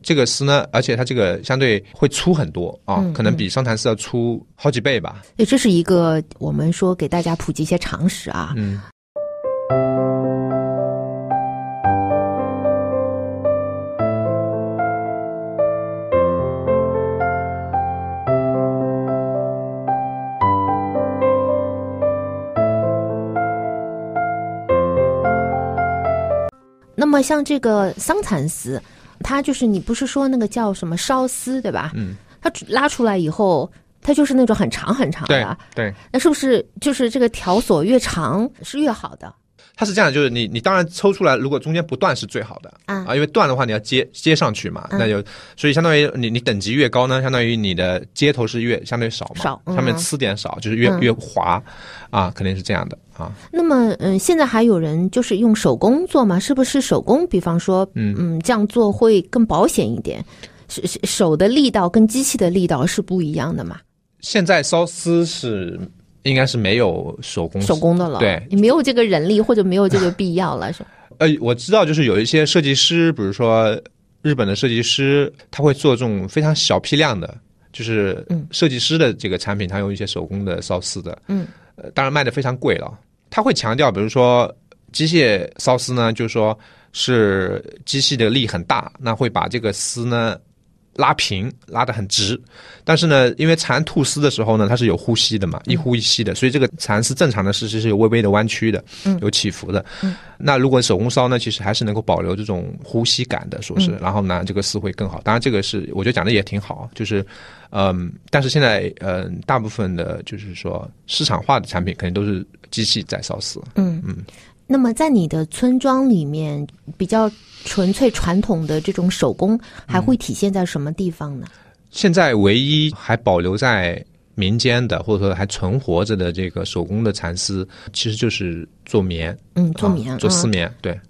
这个丝呢，而且它这个相对会粗很多啊，可能比桑蚕丝要粗好几倍吧。哎，这是一个我们说给大家普及一些常识啊。嗯。那么像这个桑蚕丝。它就是你不是说那个叫什么烧丝对吧？嗯，它拉出来以后，它就是那种很长很长对的，对，那是不是就是这个条索越长是越好的？它是这样，就是你你当然抽出来，如果中间不断是最好的啊因为断的话你要接接上去嘛，嗯那就所以相当于你你等级越高呢，相当于你的接头是越相对少嘛，少嗯上面刺点少，就是越、嗯越滑啊，肯定是这样的啊。那么，嗯，现在还有人就是用手工做吗？是不是手工？比方说，嗯嗯，这样做会更保险一点。是是手的力道跟机器的力道是不一样的嘛？现在烧丝是应该是没有手工手工的了，对。你没有这个人力或者没有这个必要了，是吧？[laughs] 呃，我知道，就是有一些设计师，比如说日本的设计师，他会做这种非常小批量的，就是嗯。设计师的这个产品，他用一些手工的烧丝的，嗯，呃，当然卖的非常贵了。他会强调，比如说机械烧丝呢，就是说是机器的力很大，那会把这个丝呢拉平，拉得很直。但是呢，因为蚕吐丝的时候呢，它是有呼吸的嘛，一呼一吸的，所以这个蚕丝正常的是是是有微微的弯曲的，嗯有起伏的。那如果手工烧呢，其实还是能够保留这种呼吸感的，说是，然后呢，这个丝会更好。当然，这个是我觉得讲的也挺好，就是，嗯，但是现在，嗯，大部分的就是说市场化的产品肯定都是机器在烧丝。嗯嗯。那么，在你的村庄里面，比较纯粹传统的这种手工，还会体现在什么地方呢？现在唯一还保留在民间的，或者说还存活着的这个手工的蚕丝，其实就是做棉，嗯，做棉，啊。做丝嗯棉，对，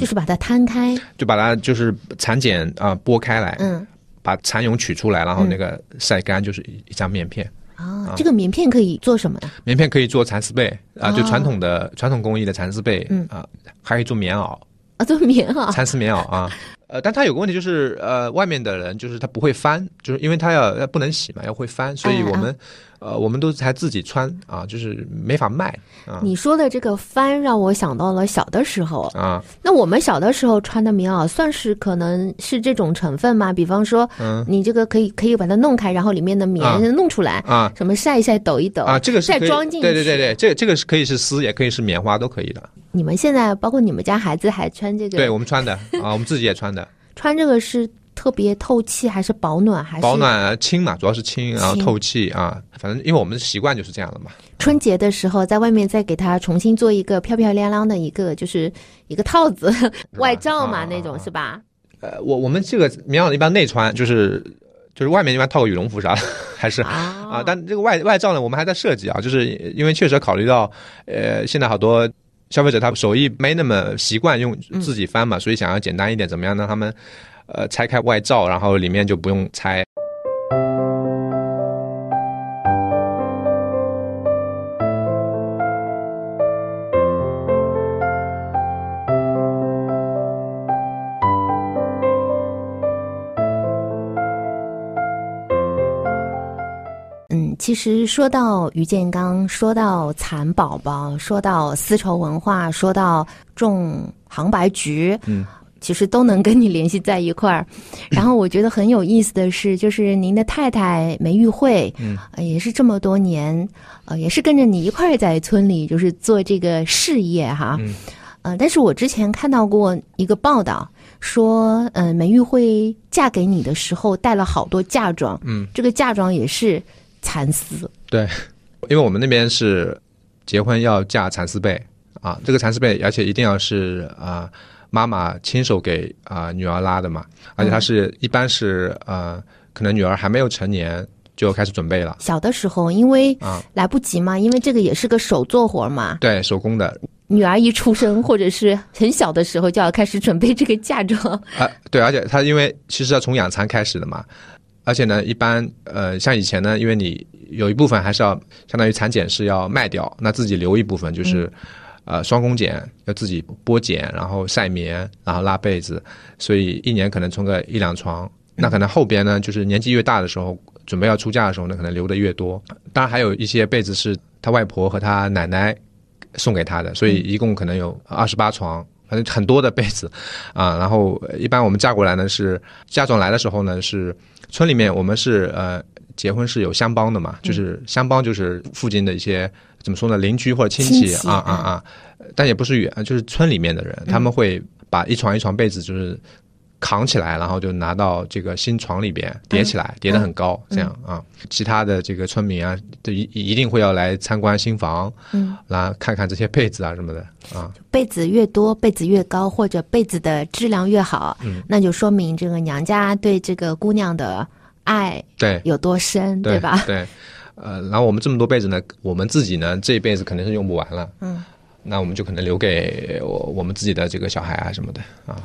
就是把它摊开，就把它就是蚕茧啊、剥开来，嗯。把蚕蛹取出来，然后那个晒干，就是一一张棉片。啊，这个棉片可以做什么呢？棉片可以做蚕丝被啊，哦就传统的传统工艺的蚕丝被嗯。啊，还可以做棉袄，啊，做棉袄，蚕丝棉袄啊。呃，但它有个问题就是，呃，外面的人就是他不会翻，就是因为他要要不能洗嘛，要会翻，所以哎我们，呃，我们都是还自己穿啊，就是没法卖啊你说的这个翻让我想到了小的时候。啊，那我们小的时候穿的棉袄，算是可能是这种成分吗？比方说，嗯你这个可以可以把它弄开，然后里面的棉啊弄出来，啊什么晒一晒、抖一抖啊，这个是装进去。对对对对，这个这个是可以是丝，也可以是棉花，都可以的。你们现在包括你们家孩子还穿这个？对我们穿的啊，我们自己也穿的，穿这个是特别透气，还是保暖？还是保？暖啊轻嘛，主要是轻，然后透气啊，反正因为我们的习惯就是这样的嘛。春节的时候在外面再给它重新做一个漂漂亮亮的一个，就是一个套子外罩嘛，啊那种是吧？呃，我我们这个棉袄一般内穿，就是就是外面一般套个羽绒服啥的，[laughs] 还是啊啊，但这个外外罩呢，我们还在设计啊，就是因为确实考虑到，呃，现在好多消费者他手艺没那么习惯用自己翻嘛，所以想要简单一点，怎么样让他们呃拆开外罩，然后里面就不用拆。其实说到于建刚，说到蚕宝宝，说到丝绸文化，说到种杭白菊，嗯，其实都能跟你联系在一块儿。[laughs] 然后我觉得很有意思的是，就是您的太太梅玉慧，嗯呃，也是这么多年，呃，也是跟着你一块儿在村里就是做这个事业哈。嗯呃，但是我之前看到过一个报道，说，呃，梅玉慧嫁给你的时候带了好多嫁妆，嗯，这个嫁妆也是蚕丝，对，因为我们那边是结婚要嫁蚕丝被啊，这个蚕丝被，而且一定要是啊、妈妈亲手给啊、女儿拉的嘛，而且它是、一般是呃可能女儿还没有成年就开始准备了。小的时候因为啊，来不及嘛，因为这个也是个手做活嘛，对手工的。女儿一出生或者是很小的时候就要开始准备这个嫁妆，啊，对，而且她因为其实要从养蚕开始的嘛，而且呢，一般呃像以前呢，因为你有一部分还是要相当于产检是要卖掉，那自己留一部分就是。呃，双工茧要自己剥茧，然后晒棉，然后拉被子，所以一年可能冲个一两床。那可能后边呢，就是年纪越大的时候，准备要出嫁的时候呢，可能留的越多。当然还有一些被子是他外婆和他奶奶送给他的，所以一共可能有二十八床，反正很多的被子啊。然后呃一般我们嫁过来呢是嫁妆来的时候呢是村里面我们是呃结婚是有乡帮的嘛，就是乡帮就是附近的一些怎么说呢邻居或者亲戚啊啊啊，但也不是远，就是村里面的人他们会。把一床一床被子就是扛起来，然后就拿到这个新床里边叠起来，叠得很高，这样啊。其他的这个村民啊，就一一定会要来参观新房，嗯，来看看这些被子啊什么的啊。被子越多，被子越高，或者被子的质量越好，嗯那就说明这个娘家对这个姑娘的爱对有多深，对吧？对，呃，然后我们这么多被子呢，我们自己呢这一辈子肯定是用不完了，嗯，那我们就可能留给我我们自己的这个小孩啊什么的啊。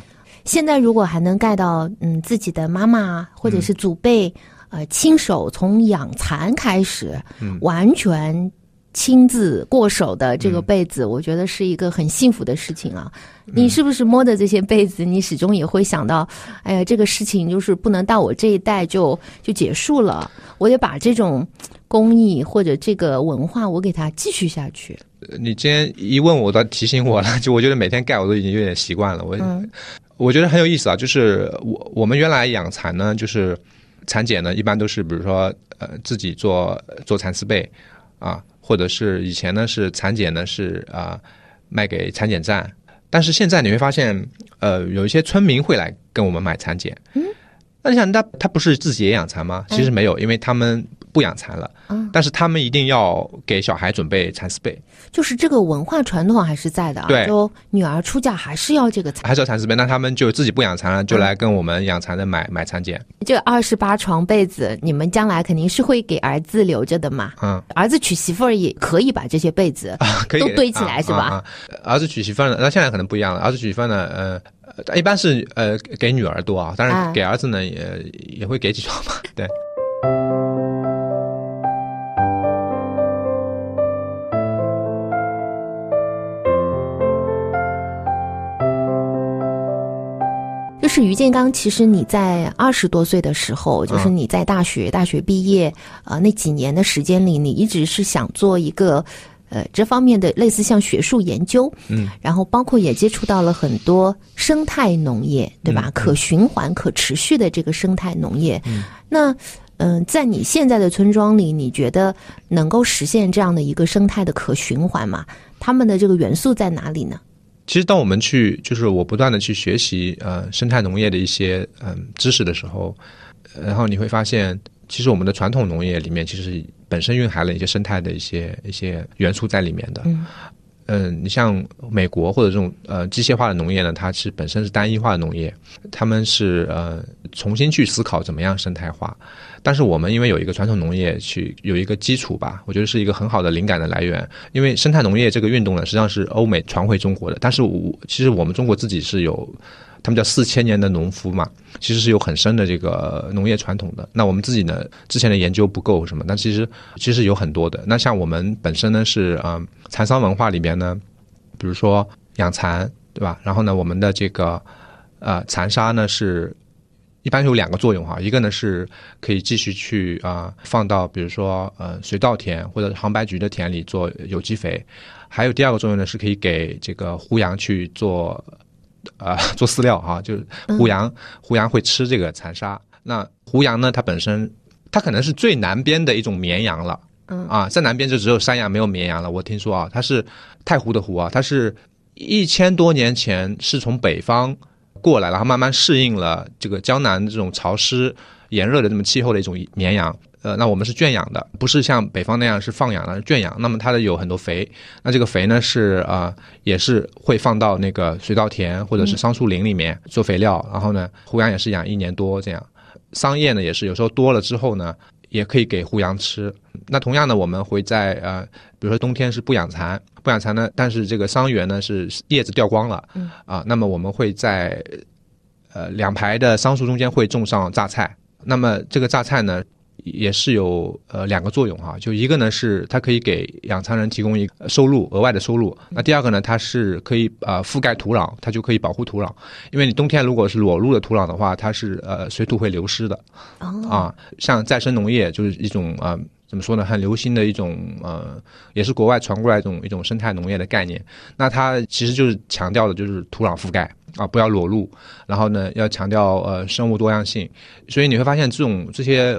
现在如果还能盖到嗯自己的妈妈或者是祖辈、呃亲手从养蚕开始，嗯完全亲自过手的这个被子，我觉得是一个很幸福的事情啊。你是不是摸的这些被子，你始终也会想到，哎呀，这个事情就是不能到我这一代就就结束了，我得把这种工艺或者这个文化，我给它继续下去。你今天一问我，倒提醒我了，就我觉得每天盖我都已经有点习惯了。我、嗯我觉得很有意思啊，就是我我们原来养蚕呢，就是蚕茧呢，一般都是比如说呃自己做做蚕丝被啊，或者是以前呢是蚕茧呢是啊、卖给蚕茧站，但是现在你会发现，呃，有一些村民会来跟我们买蚕茧。嗯，那你想，他他不是自己也养蚕吗？其实没有，因为他们不养蚕了。嗯，但是他们一定要给小孩准备蚕丝被。就是这个文化传统还是在的啊，对就女儿出嫁还是要这个蚕。还是要蚕丝被，那他们就自己不养蚕了，就来跟我们养蚕的买买蚕茧。这二十八床被子，你们将来肯定是会给儿子留着的嘛？嗯，儿子娶媳妇儿也可以把这些被子 [laughs] 可以都堆起来啊是吧啊啊儿子娶媳妇儿呢，那现在可能不一样了。儿子娶媳妇儿呢，呃，呃一般是呃给女儿多啊，当啊然给儿子呢也也会给几床嘛。对，就是于建刚，其实你在二十多岁的时候，就是你在大学、大学毕业呃那几年的时间里，你一直是想做一个呃这方面的类似像学术研究，嗯，然后包括也接触到了很多生态农业，对吧？嗯可循环、可持续的这个生态农业，嗯那。嗯，在你现在的村庄里，你觉得能够实现这样的一个生态的可循环吗？他们的这个元素在哪里呢？其实当我们去，就是我不断的去学习呃生态农业的一些嗯、知识的时候，然后你会发现，其实我们的传统农业里面其实本身蕴含了一些生态的一些一些元素在里面的。嗯，你像美国或者这种呃机械化的农业呢，它是本身是单一化的农业，他们是呃重新去思考怎么样生态化。但是我们因为有一个传统农业去有一个基础吧，我觉得是一个很好的灵感的来源。因为生态农业这个运动呢，实际上是欧美传回中国的，但是我其实我们中国自己是有。他们叫四千年的农夫嘛，其实是有很深的这个农业传统的。那我们自己呢，之前的研究不够什么，那其实其实有很多的。那像我们本身呢是啊、呃蚕桑文化里边呢，比如说养蚕，对吧？然后呢，我们的这个呃蚕沙呢是一般有两个作用哈，一个呢是可以继续去啊、放到比如说呃水稻田或者杭白菊的田里做有机肥，还有第二个作用呢是可以给这个胡杨去做呃做饲料哈，就是胡杨、胡杨会吃这个蚕沙。那胡杨呢，它本身它可能是最南边的一种绵羊了。嗯啊，在南边就只有山羊没有绵羊了。我听说啊，它是太湖的湖啊，它是一千多年前是从北方过来，然后慢慢适应了这个江南这种潮湿炎热的这么气候的一种绵羊。呃，那我们是圈养的，不是像北方那样是放养的，是圈养。那么它的有很多肥，那这个肥呢是啊、呃也是会放到那个水稻田或者是桑树林里面做肥料。然后呢，胡杨也是养一年多这样。桑叶呢也是有时候多了之后呢，也可以给胡杨吃。那同样呢，我们会在呃，比如说冬天是不养蚕，不养蚕呢，但是这个桑园呢是叶子掉光了，嗯啊，那么我们会在呃两排的桑树中间会种上榨菜。那么这个榨菜呢，也是有呃两个作用哈，就一个呢是它可以给养蚕人提供一个收入，额外的收入。那第二个呢，它是可以呃覆盖土壤，它就可以保护土壤，因为你冬天如果是裸露的土壤的话，它是呃水土会流失的。哦，啊，像再生农业就是一种呃，怎么说呢，很流行的一种呃，也是国外传过来一种一种生态农业的概念。那它其实就是强调的就是土壤覆盖啊，不要裸露，然后呢要强调呃生物多样性。所以你会发现这种这些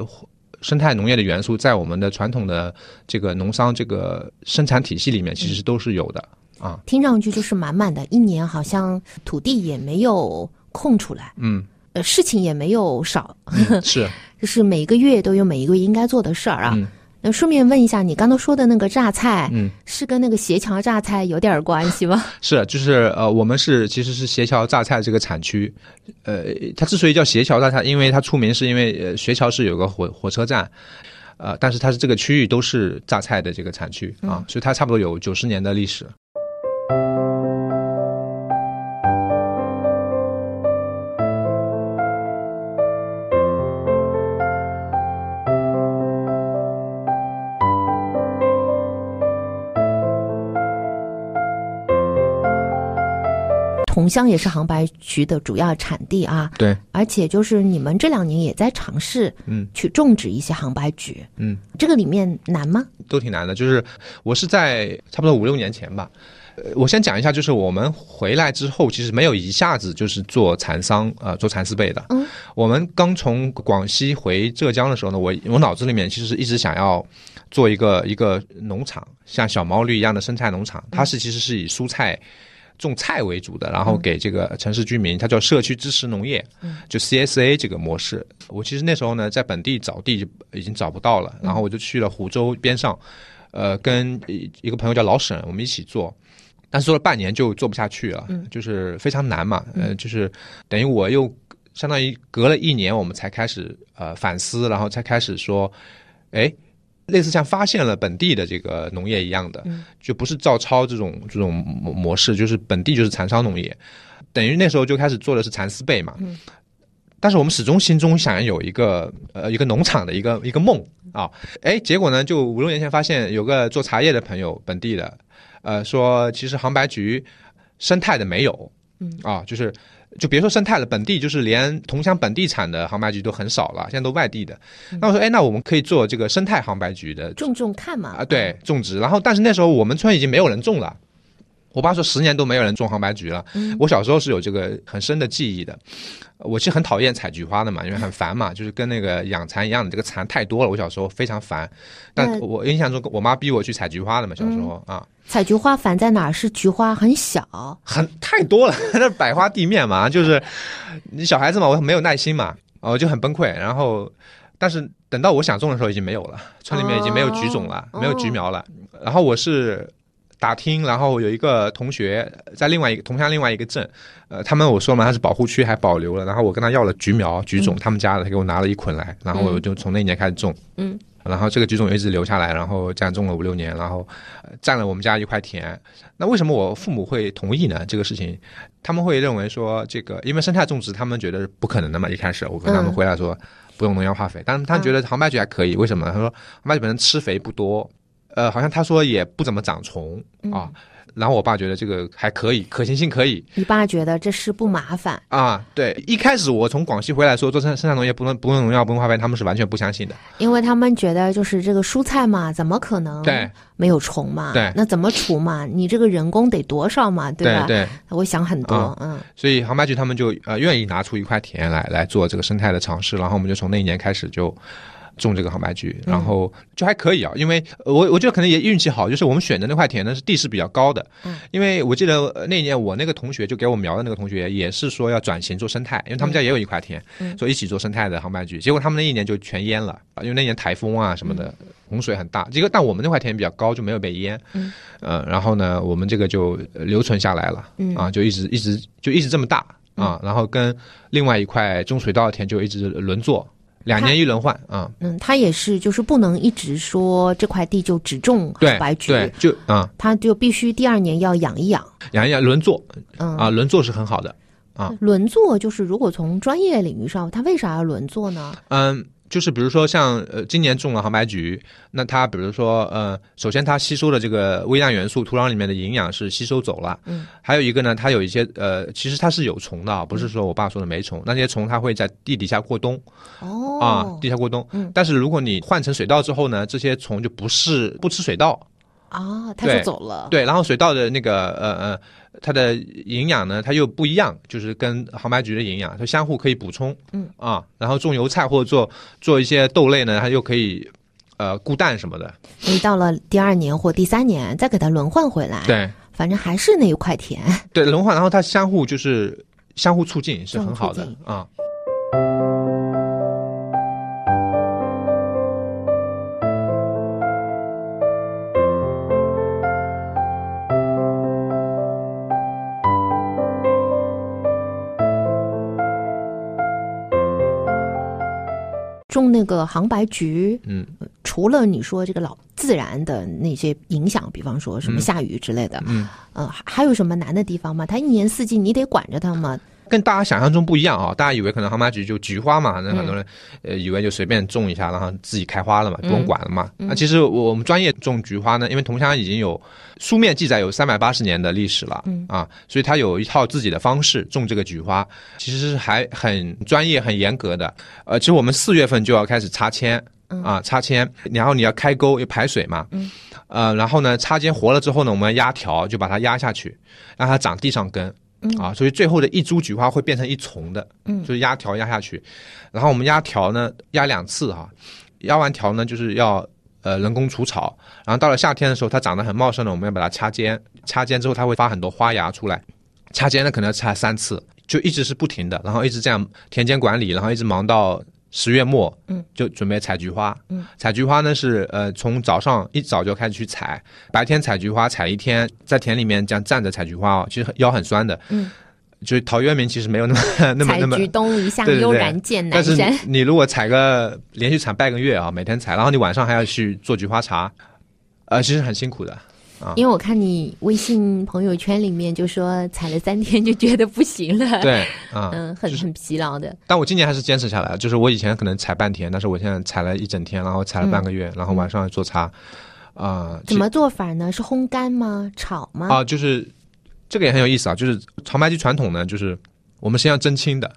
生态农业的元素在我们的传统的这个农商这个生产体系里面其实都是有的。啊，听上去就是满满的一年，好像土地也没有空出来，嗯，呃，事情也没有少，嗯是，[laughs] 就是每个月都有每一个月应该做的事儿啊。嗯那顺便问一下，你刚刚说的那个榨菜，嗯，是跟那个斜桥榨菜有点儿关系吗？[laughs] 是，就是呃，我们是其实是斜桥榨菜这个产区，呃，它之所以叫斜桥榨菜，因为它出名是因为呃斜桥是有个火火车站，呃，但是它是这个区域都是榨菜的这个产区啊，所以它差不多有九十年的历史。桐乡也是杭白菊的主要产地啊，对，而且就是你们这两年也在尝试，嗯，去种植一些杭白菊，嗯，这个里面难吗？都挺难的。就是我是在差不多五六年前吧，呃，我先讲一下，就是我们回来之后，其实没有一下子就是做蚕桑呃做蚕丝被的。嗯，我们刚从广西回浙江的时候呢，我我脑子里面其实是一直想要做一个一个农场，像小毛驴一样的生态农场，它是其实是以蔬菜。种菜为主的，然后给这个城市居民，它叫社区支持农业，就 CSA 这个模式。我其实那时候呢，在本地找地就已经找不到了，然后我就去了湖州边上，呃，跟一一个朋友叫老沈，我们一起做，但是做了半年就做不下去了，就是非常难嘛，呃，就是等于我又相当于隔了一年，我们才开始呃反思，然后才开始说，哎。类似像发现了本地的这个农业一样的，就不是照抄这种这种模模式，就是本地就是蚕桑农业，等于那时候就开始做的是蚕丝被嘛。但是我们始终心中想有一个呃一个农场的一个一个梦啊，哎，结果呢，就五六年前发现有个做茶叶的朋友，本地的，呃，说其实杭白菊生态的没有，嗯。啊，就是。就别说生态了，本地就是连桐乡本地产的杭白菊都很少了，现在都外地的。那我说，哎，那我们可以做这个生态杭白菊的种种看嘛。啊，对，种植。然后，但是那时候我们村已经没有人种了。我爸说十年都没有人种杭白菊了。我小时候是有这个很深的记忆的。我其实很讨厌采菊花的嘛，因为很烦嘛，就是跟那个养蚕一样的，这个蚕太多了。我小时候非常烦。但我印象中，我妈逼我去采菊花的嘛，小时候啊。采菊花烦在哪儿？是菊花很小，很太多了，[laughs] 那百花地面嘛，就是你小孩子嘛，我没有耐心嘛，我就很崩溃。然后，但是等到我想种的时候，已经没有了，村里面已经没有菊种了，没有菊苗了。然后我是打听，然后有一个同学在另外一个同乡另外一个镇，呃，他们我说嘛，他是保护区还保留了，然后我跟他要了菊苗、菊种，他们家的，他给我拿了一捆来，然后我就从那年开始种，嗯。然后这个菊种一直留下来，然后这样种了五六年，然后占了我们家一块田。那为什么我父母会同意呢？这个事情，他们会认为说，这个因为生态种植，他们觉得不可能的嘛。一开始我跟他们回来说不用农药化肥，但是他们觉得杭白菊还可以，为什么？他说杭白菊本身吃肥不多，呃，好像他说也不怎么长虫啊。然后我爸觉得这个还可以，可行性可以。你爸觉得这事不麻烦啊？对，一开始我从广西回来说做生生产农业不能不用农药不用化肥，他们是完全不相信的。因为他们觉得就是这个蔬菜嘛，怎么可能对没有虫嘛？对，那怎么除嘛？你这个人工得多少嘛？对吧？对，我想很多，嗯。所以杭白菊他们就呃愿意拿出一块田来来做这个生态的尝试，然后我们就从那一年开始就。种这个杭白菊，然后就还可以啊，因为我我觉得可能也运气好，就是我们选的那块田呢是地势比较高的，嗯，因为我记得那年我那个同学就给我苗的那个同学也是说要转型做生态，因为他们家也有一块田，说一起做生态的杭白菊，结果他们那一年就全淹了，因为那年台风啊什么的洪水很大，结果但我们那块田比较高就没有被淹，嗯，呃，然后呢我们这个就留存下来了，嗯。啊就一直一直就一直这么大啊，然后跟另外一块中水稻的田就一直轮作。两年一轮换啊，嗯，他也是，就是不能一直说这块地就只种白菊，对，就啊，他就必须第二年要养一养，养一养轮作，嗯啊，轮作是很好的啊，轮作就是如果从专业领域上，他为啥要轮作呢？嗯。就是比如说像呃今年种了杭白菊，那它比如说呃首先它吸收的这个微量元素，土壤里面的营养是吸收走了，嗯，还有一个呢，它有一些呃其实它是有虫的，不是说我爸说的没虫，那些虫它会在地底下过冬，哦，啊地下过冬，嗯，但是如果你换成水稻之后呢，这些虫就不是不吃水稻。啊，它就走了。对，然后水稻的那个呃呃，它的营养呢，它又不一样，就是跟杭白菊的营养，它相互可以补充。嗯啊，然后种油菜或者做做一些豆类呢，它又可以呃固氮什么的。你到了第二年或第三年再给它轮换回来。对。反正还是那一块田。对，轮换，然后它相互就是相互促进，是很好的相互那个杭白菊，嗯，除了你说这个老自然的那些影响，比方说什么下雨之类的，嗯，呃，还还有什么难的地方吗？它一年四季你得管着它吗？跟大家想象中不一样啊！大家以为可能杭白菊就菊花嘛，那很多人呃以为就随便种一下，然后自己开花了嘛，不用管了嘛。那其实我我们专业种菊花呢，因为桐乡已经有书面记载有三百八十年的历史了，啊，所以它有一套自己的方式种这个菊花，其实是还很专业、很严格的。呃，其实我们四月份就要开始插签。啊，插签，然后你要开沟，要排水嘛。嗯。呃，然后呢，插尖活了之后呢，我们要压条，就把它压下去，让它长地上根。啊，所以最后的一株菊花会变成一丛的，嗯，就是压条压下去，然后我们压条呢压两次哈，压完条呢就是要呃人工除草，然后到了夏天的时候它长得很茂盛了，我们要把它掐尖，掐尖之后它会发很多花芽出来，掐尖呢可能要掐三次，就一直是不停的，然后一直这样田间管理，然后一直忙到十月末，嗯，就准备采菊花，嗯，采菊花呢是呃从早上一早就开始去采，白天采菊花采一天，在田里面这样站着采菊花哦，其实腰很酸的，嗯，就是陶渊明其实没有那么 [laughs] 那么采那么菊东篱下，悠然见南但是山。你如果采个连续采半个月啊，每天采，然后你晚上还要去做菊花茶，呃，其实很辛苦的。因为我看你微信朋友圈里面就说踩了三天就觉得不行了，，[laughs] 对啊，嗯，很很疲劳的。但我今年还是坚持下来了。就是我以前可能踩半天，但是我现在踩了一整天，然后踩了半个月，然后晚上做茶，啊、怎么做法呢？是烘干吗？炒吗？啊、就是这个也很有意思啊。就是长白菊传统呢，就是我们是要蒸青的，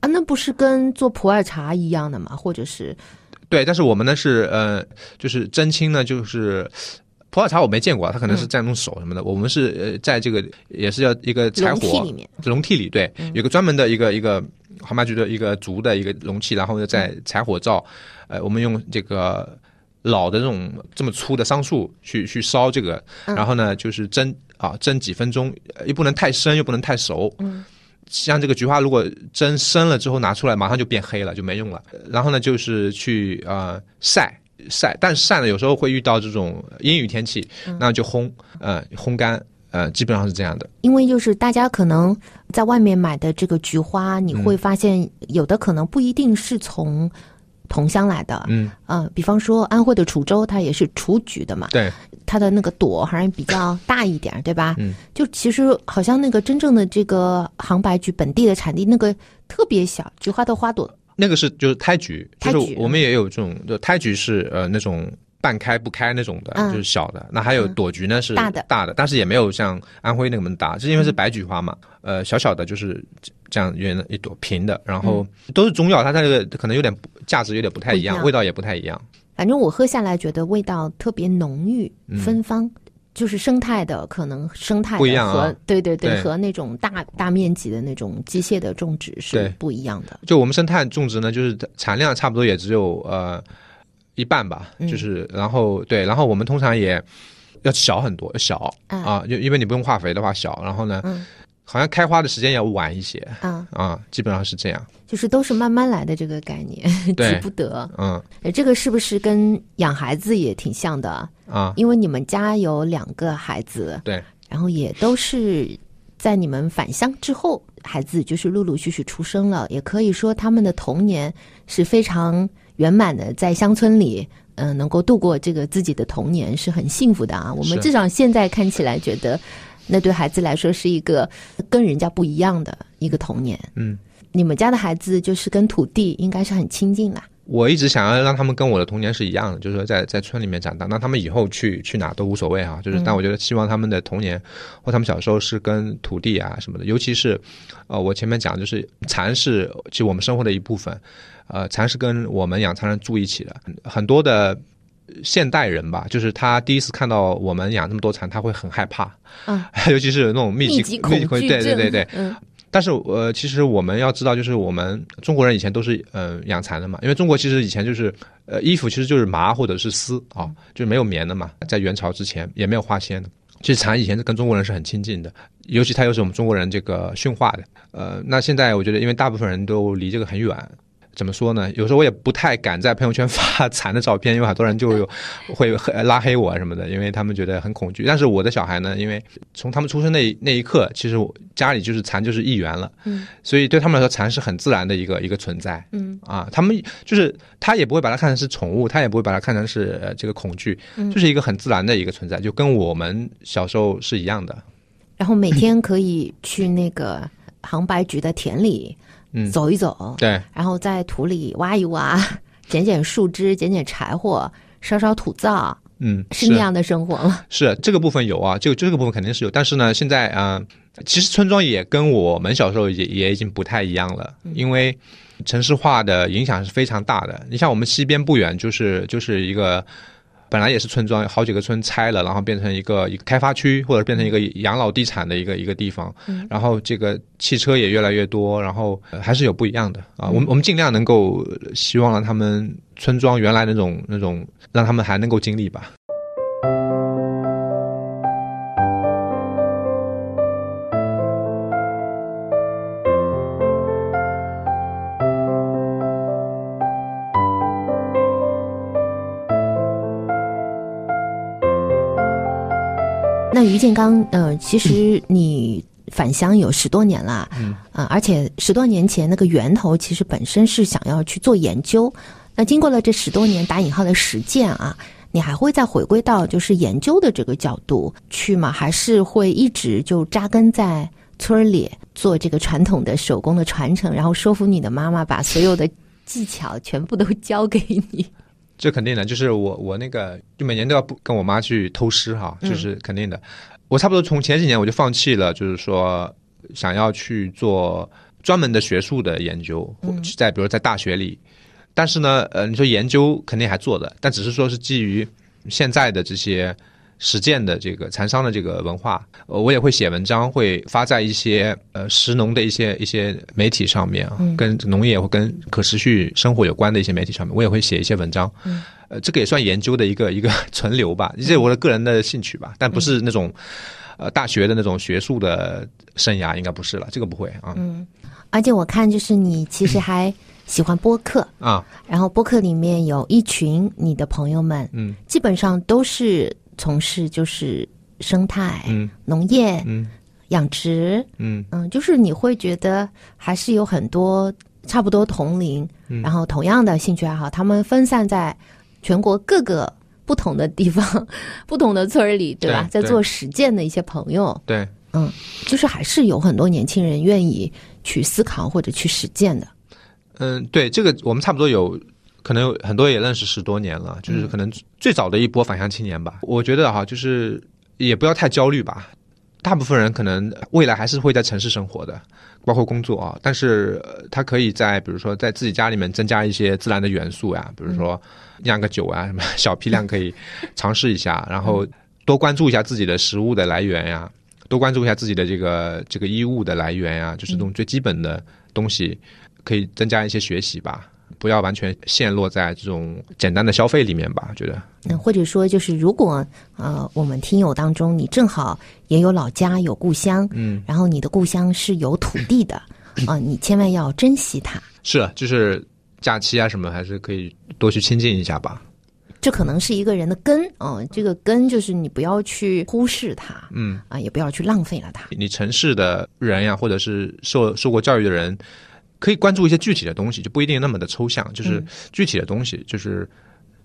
啊，那不是跟做普洱茶一样的吗？或者是对，但是我们呢是呃，就是蒸青呢，就是普洱茶我没见过，它可能是在用手什么的。我们是呃，在这个也是要一个柴笼屉火里面？笼屉里，对，有个专门的一个一个杭白菊的一个竹的一个容器，然后呢在柴火灶，呃，我们用这个老的这种这么粗的桑树去去烧这个，然后呢就是蒸啊蒸几分钟，呃又不能太生又不能太熟，嗯。像这个菊花，如果蒸生了之后拿出来，马上就变黑了，就没用了。然后呢，就是去呃晒晒，但是晒呢有时候会遇到这种阴雨天气，那就烘，呃烘干，呃基本上是这样的。因为就是大家可能在外面买的这个菊花，你会发现有的可能不一定是从桐乡来的，嗯，呃，比方说安徽的滁州，它也是雏菊的嘛，对，它的那个朵好像比较大一点，对吧？嗯，就其实好像那个真正的这个杭白菊本地的产地那个特别小，菊花的花朵，那个是就是胎菊，就是我们也有这种，就胎菊是呃那种半开不开那种的，嗯。就是小的。那还有朵菊呢是大的。大的，但是也没有像安徽那么大，是因为是白菊花嘛，呃小小的就是这样圆的一朵平的，然后都是中药，它它这个可能有点价值有点不太一样，味道也不太一样。反正我喝下来觉得味道特别浓郁、嗯。芬芳。就是生态的，可能生态不一样啊和对对对对和那种大大面积的那种机械的种植是不一样的。就我们生态种植呢，就是产量差不多也只有呃一半吧，嗯就是然后对，然后我们通常也要小很多，小嗯啊，就因为你不用化肥的话小，然后呢，嗯好像开花的时间要晚一些啊，啊，基本上是这样，就是都是慢慢来的这个概念，[laughs] 急不得。嗯呃这个是不是跟养孩子也挺像的？啊，因为你们家有两个孩子，对，然后也都是在你们返乡之后，孩子就是陆陆续续出生了，也可以说他们的童年是非常圆满的，在乡村里，嗯、能够度过这个自己的童年是很幸福的啊。我们至少现在看起来觉得，那对孩子来说是一个跟人家不一样的一个童年。嗯，你们家的孩子就是跟土地应该是很亲近啦。我一直想要让他们跟我的童年是一样的，就是说在在村里面长大，那他们以后去去哪都无所谓哈、就是，但我觉得希望他们的童年或他们小时候是跟土地啊什么的，尤其是，呃，我前面讲就是蚕是其实我们生活的一部分，呃，蚕是跟我们养蚕人住一起的，很多的。现代人吧，就是他第一次看到我们养那么多蚕，他会很害怕，啊，[laughs] 尤其是有那种密集密集恐惧对对对对，嗯但是呃，其实我们要知道，就是我们中国人以前都是呃养蚕的嘛，因为中国其实以前就是呃衣服其实就是麻或者是丝啊，就是没有棉的嘛，在元朝之前也没有化纤的。其实蚕以前是跟中国人是很亲近的，尤其它又是我们中国人这个驯化的。呃，那现在我觉得，因为大部分人都离这个很远。怎么说呢？有时候我也不太敢在朋友圈 [laughs] 发蚕的照片，因为很多人就有会拉黑我什么的，因为他们觉得很恐惧。但是我的小孩呢，因为从他们出生那那一刻，其实家里就是蚕就是一员了，嗯，所以对他们来说，蚕是很自然的一个一个存在，嗯啊，他们就是他也不会把它看成是宠物，他也不会把它看成是这个恐惧，就是一个很自然的一个存在，就跟我们小时候是一样的。然后每天可以去那个杭白菊的田里。走一走，对，然后在土里挖一挖，[laughs] 捡捡树枝，捡捡柴火，烧烧土灶，嗯，是那样的生活吗？是这个部分有啊，就这个部分肯定是有，但是呢，现在啊，其实村庄也跟我们小时候也也已经不太一样了，因为城市化的影响是非常大的。你像我们西边不远就是就是一个。本来也是村庄，好几个村拆了，然后变成一个一个开发区，或者变成一个养老地产的一个一个地方。然后这个汽车也越来越多，然后还是有不一样的啊。我们我们尽量能够希望让他们村庄原来那种那种，让他们还能够经历吧。于建刚，呃，其实你返乡有十多年了，嗯，啊，而且十多年前那个源头其实本身是想要去做研究，那经过了这十多年打引号的实践啊，你还会再回归到就是研究的这个角度去吗？还是会一直就扎根在村里做这个传统的手工的传承，然后说服你的妈妈把所有的技巧全部都教给你？这肯定的，就是我我那个就每年都要不跟我妈去偷师哈，就是肯定的。我差不多从前几年我就放弃了，就是说想要去做专门的学术的研究，在比如在大学里。但是呢，呃，你说研究肯定还做的，但只是说是基于现在的这些。实践的这个蚕桑的这个文化，呃，我也会写文章，会发在一些呃食农的一些一些媒体上面啊，跟农业或跟可持续生活有关的一些媒体上面，我也会写一些文章。呃，这个也算研究的一个一个 [laughs] 存留吧，这是我的个人的兴趣吧，但不是那种呃大学的那种学术的生涯，应该不是了，这个不会啊。嗯，而且我看就是你其实还 [laughs] 喜欢播客啊，然后播客里面有一群你的朋友们，嗯，基本上都是。从事就是生态、嗯，农业、嗯，养殖，嗯嗯，就是你会觉得还是有很多差不多同龄，然后同样的兴趣爱好，他们分散在全国各个不同的地方、[laughs] 不同的村里，对吧？在做实践的一些朋友，对，嗯，就是还是有很多年轻人愿意去思考或者去实践的。嗯，对，这个我们差不多有。可能有很多也认识十多年了，就是可能最早的一波返乡青年吧。我觉得哈，就是也不要太焦虑吧。大部分人可能未来还是会在城市生活的，包括工作啊。但是他可以在比如说在自己家里面增加一些自然的元素呀，比如说酿个酒啊，什 [laughs] 么小批量可以尝试一下。然后多关注一下自己的食物的来源呀，多关注一下自己的这个这个衣物的来源呀，就是这种最基本的东西，可以增加一些学习吧。不要完全陷落在这种简单的消费里面吧，觉得。嗯，或者说，就是如果呃，我们听友当中你正好也有老家有故乡，嗯，然后你的故乡是有土地的，啊，[coughs] 你千万要珍惜它。是，就是假期啊什么，还是可以多去亲近一下吧。这可能是一个人的根啊，这个根就是你不要去忽视它，嗯啊，也不要去浪费了它。你城市的人呀，或者是受受过教育的人。可以关注一些具体的东西，就不一定那么的抽象，就是具体的东西，就是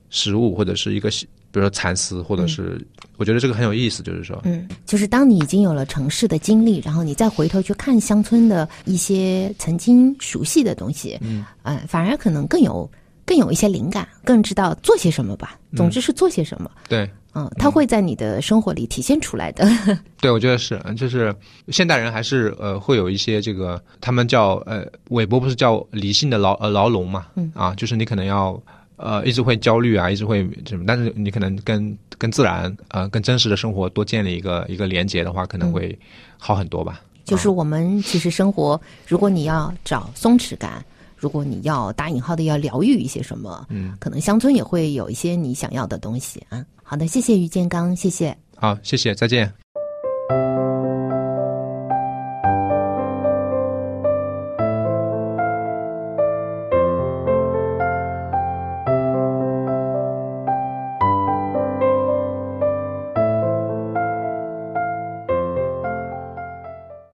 食物或者是一个，比如说蚕丝，或者是我觉得这个很有意思，就是说，嗯，就是当你已经有了城市的经历，然后你再回头去看乡村的一些曾经熟悉的东西，嗯，哎，反而可能更有更有一些灵感，更知道做些什么吧。总之是做些什么，对。嗯，它会在你的生活里体现出来的。[laughs] 对，我觉得是，就是现代人还是呃会有一些这个，他们叫呃韦伯不是叫理性的牢呃牢笼嘛，嗯啊，就是你可能要呃一直会焦虑啊，一直会什么，但是你可能跟跟自然呃跟真实的生活多建立一个一个连接的话，可能会好很多吧。就是我们其实生活，如果你要找松弛感。如果你要打引号的要疗愈一些什么，嗯，可能乡村也会有一些你想要的东西啊。好的，谢谢于建刚，谢谢。好，谢谢，再见。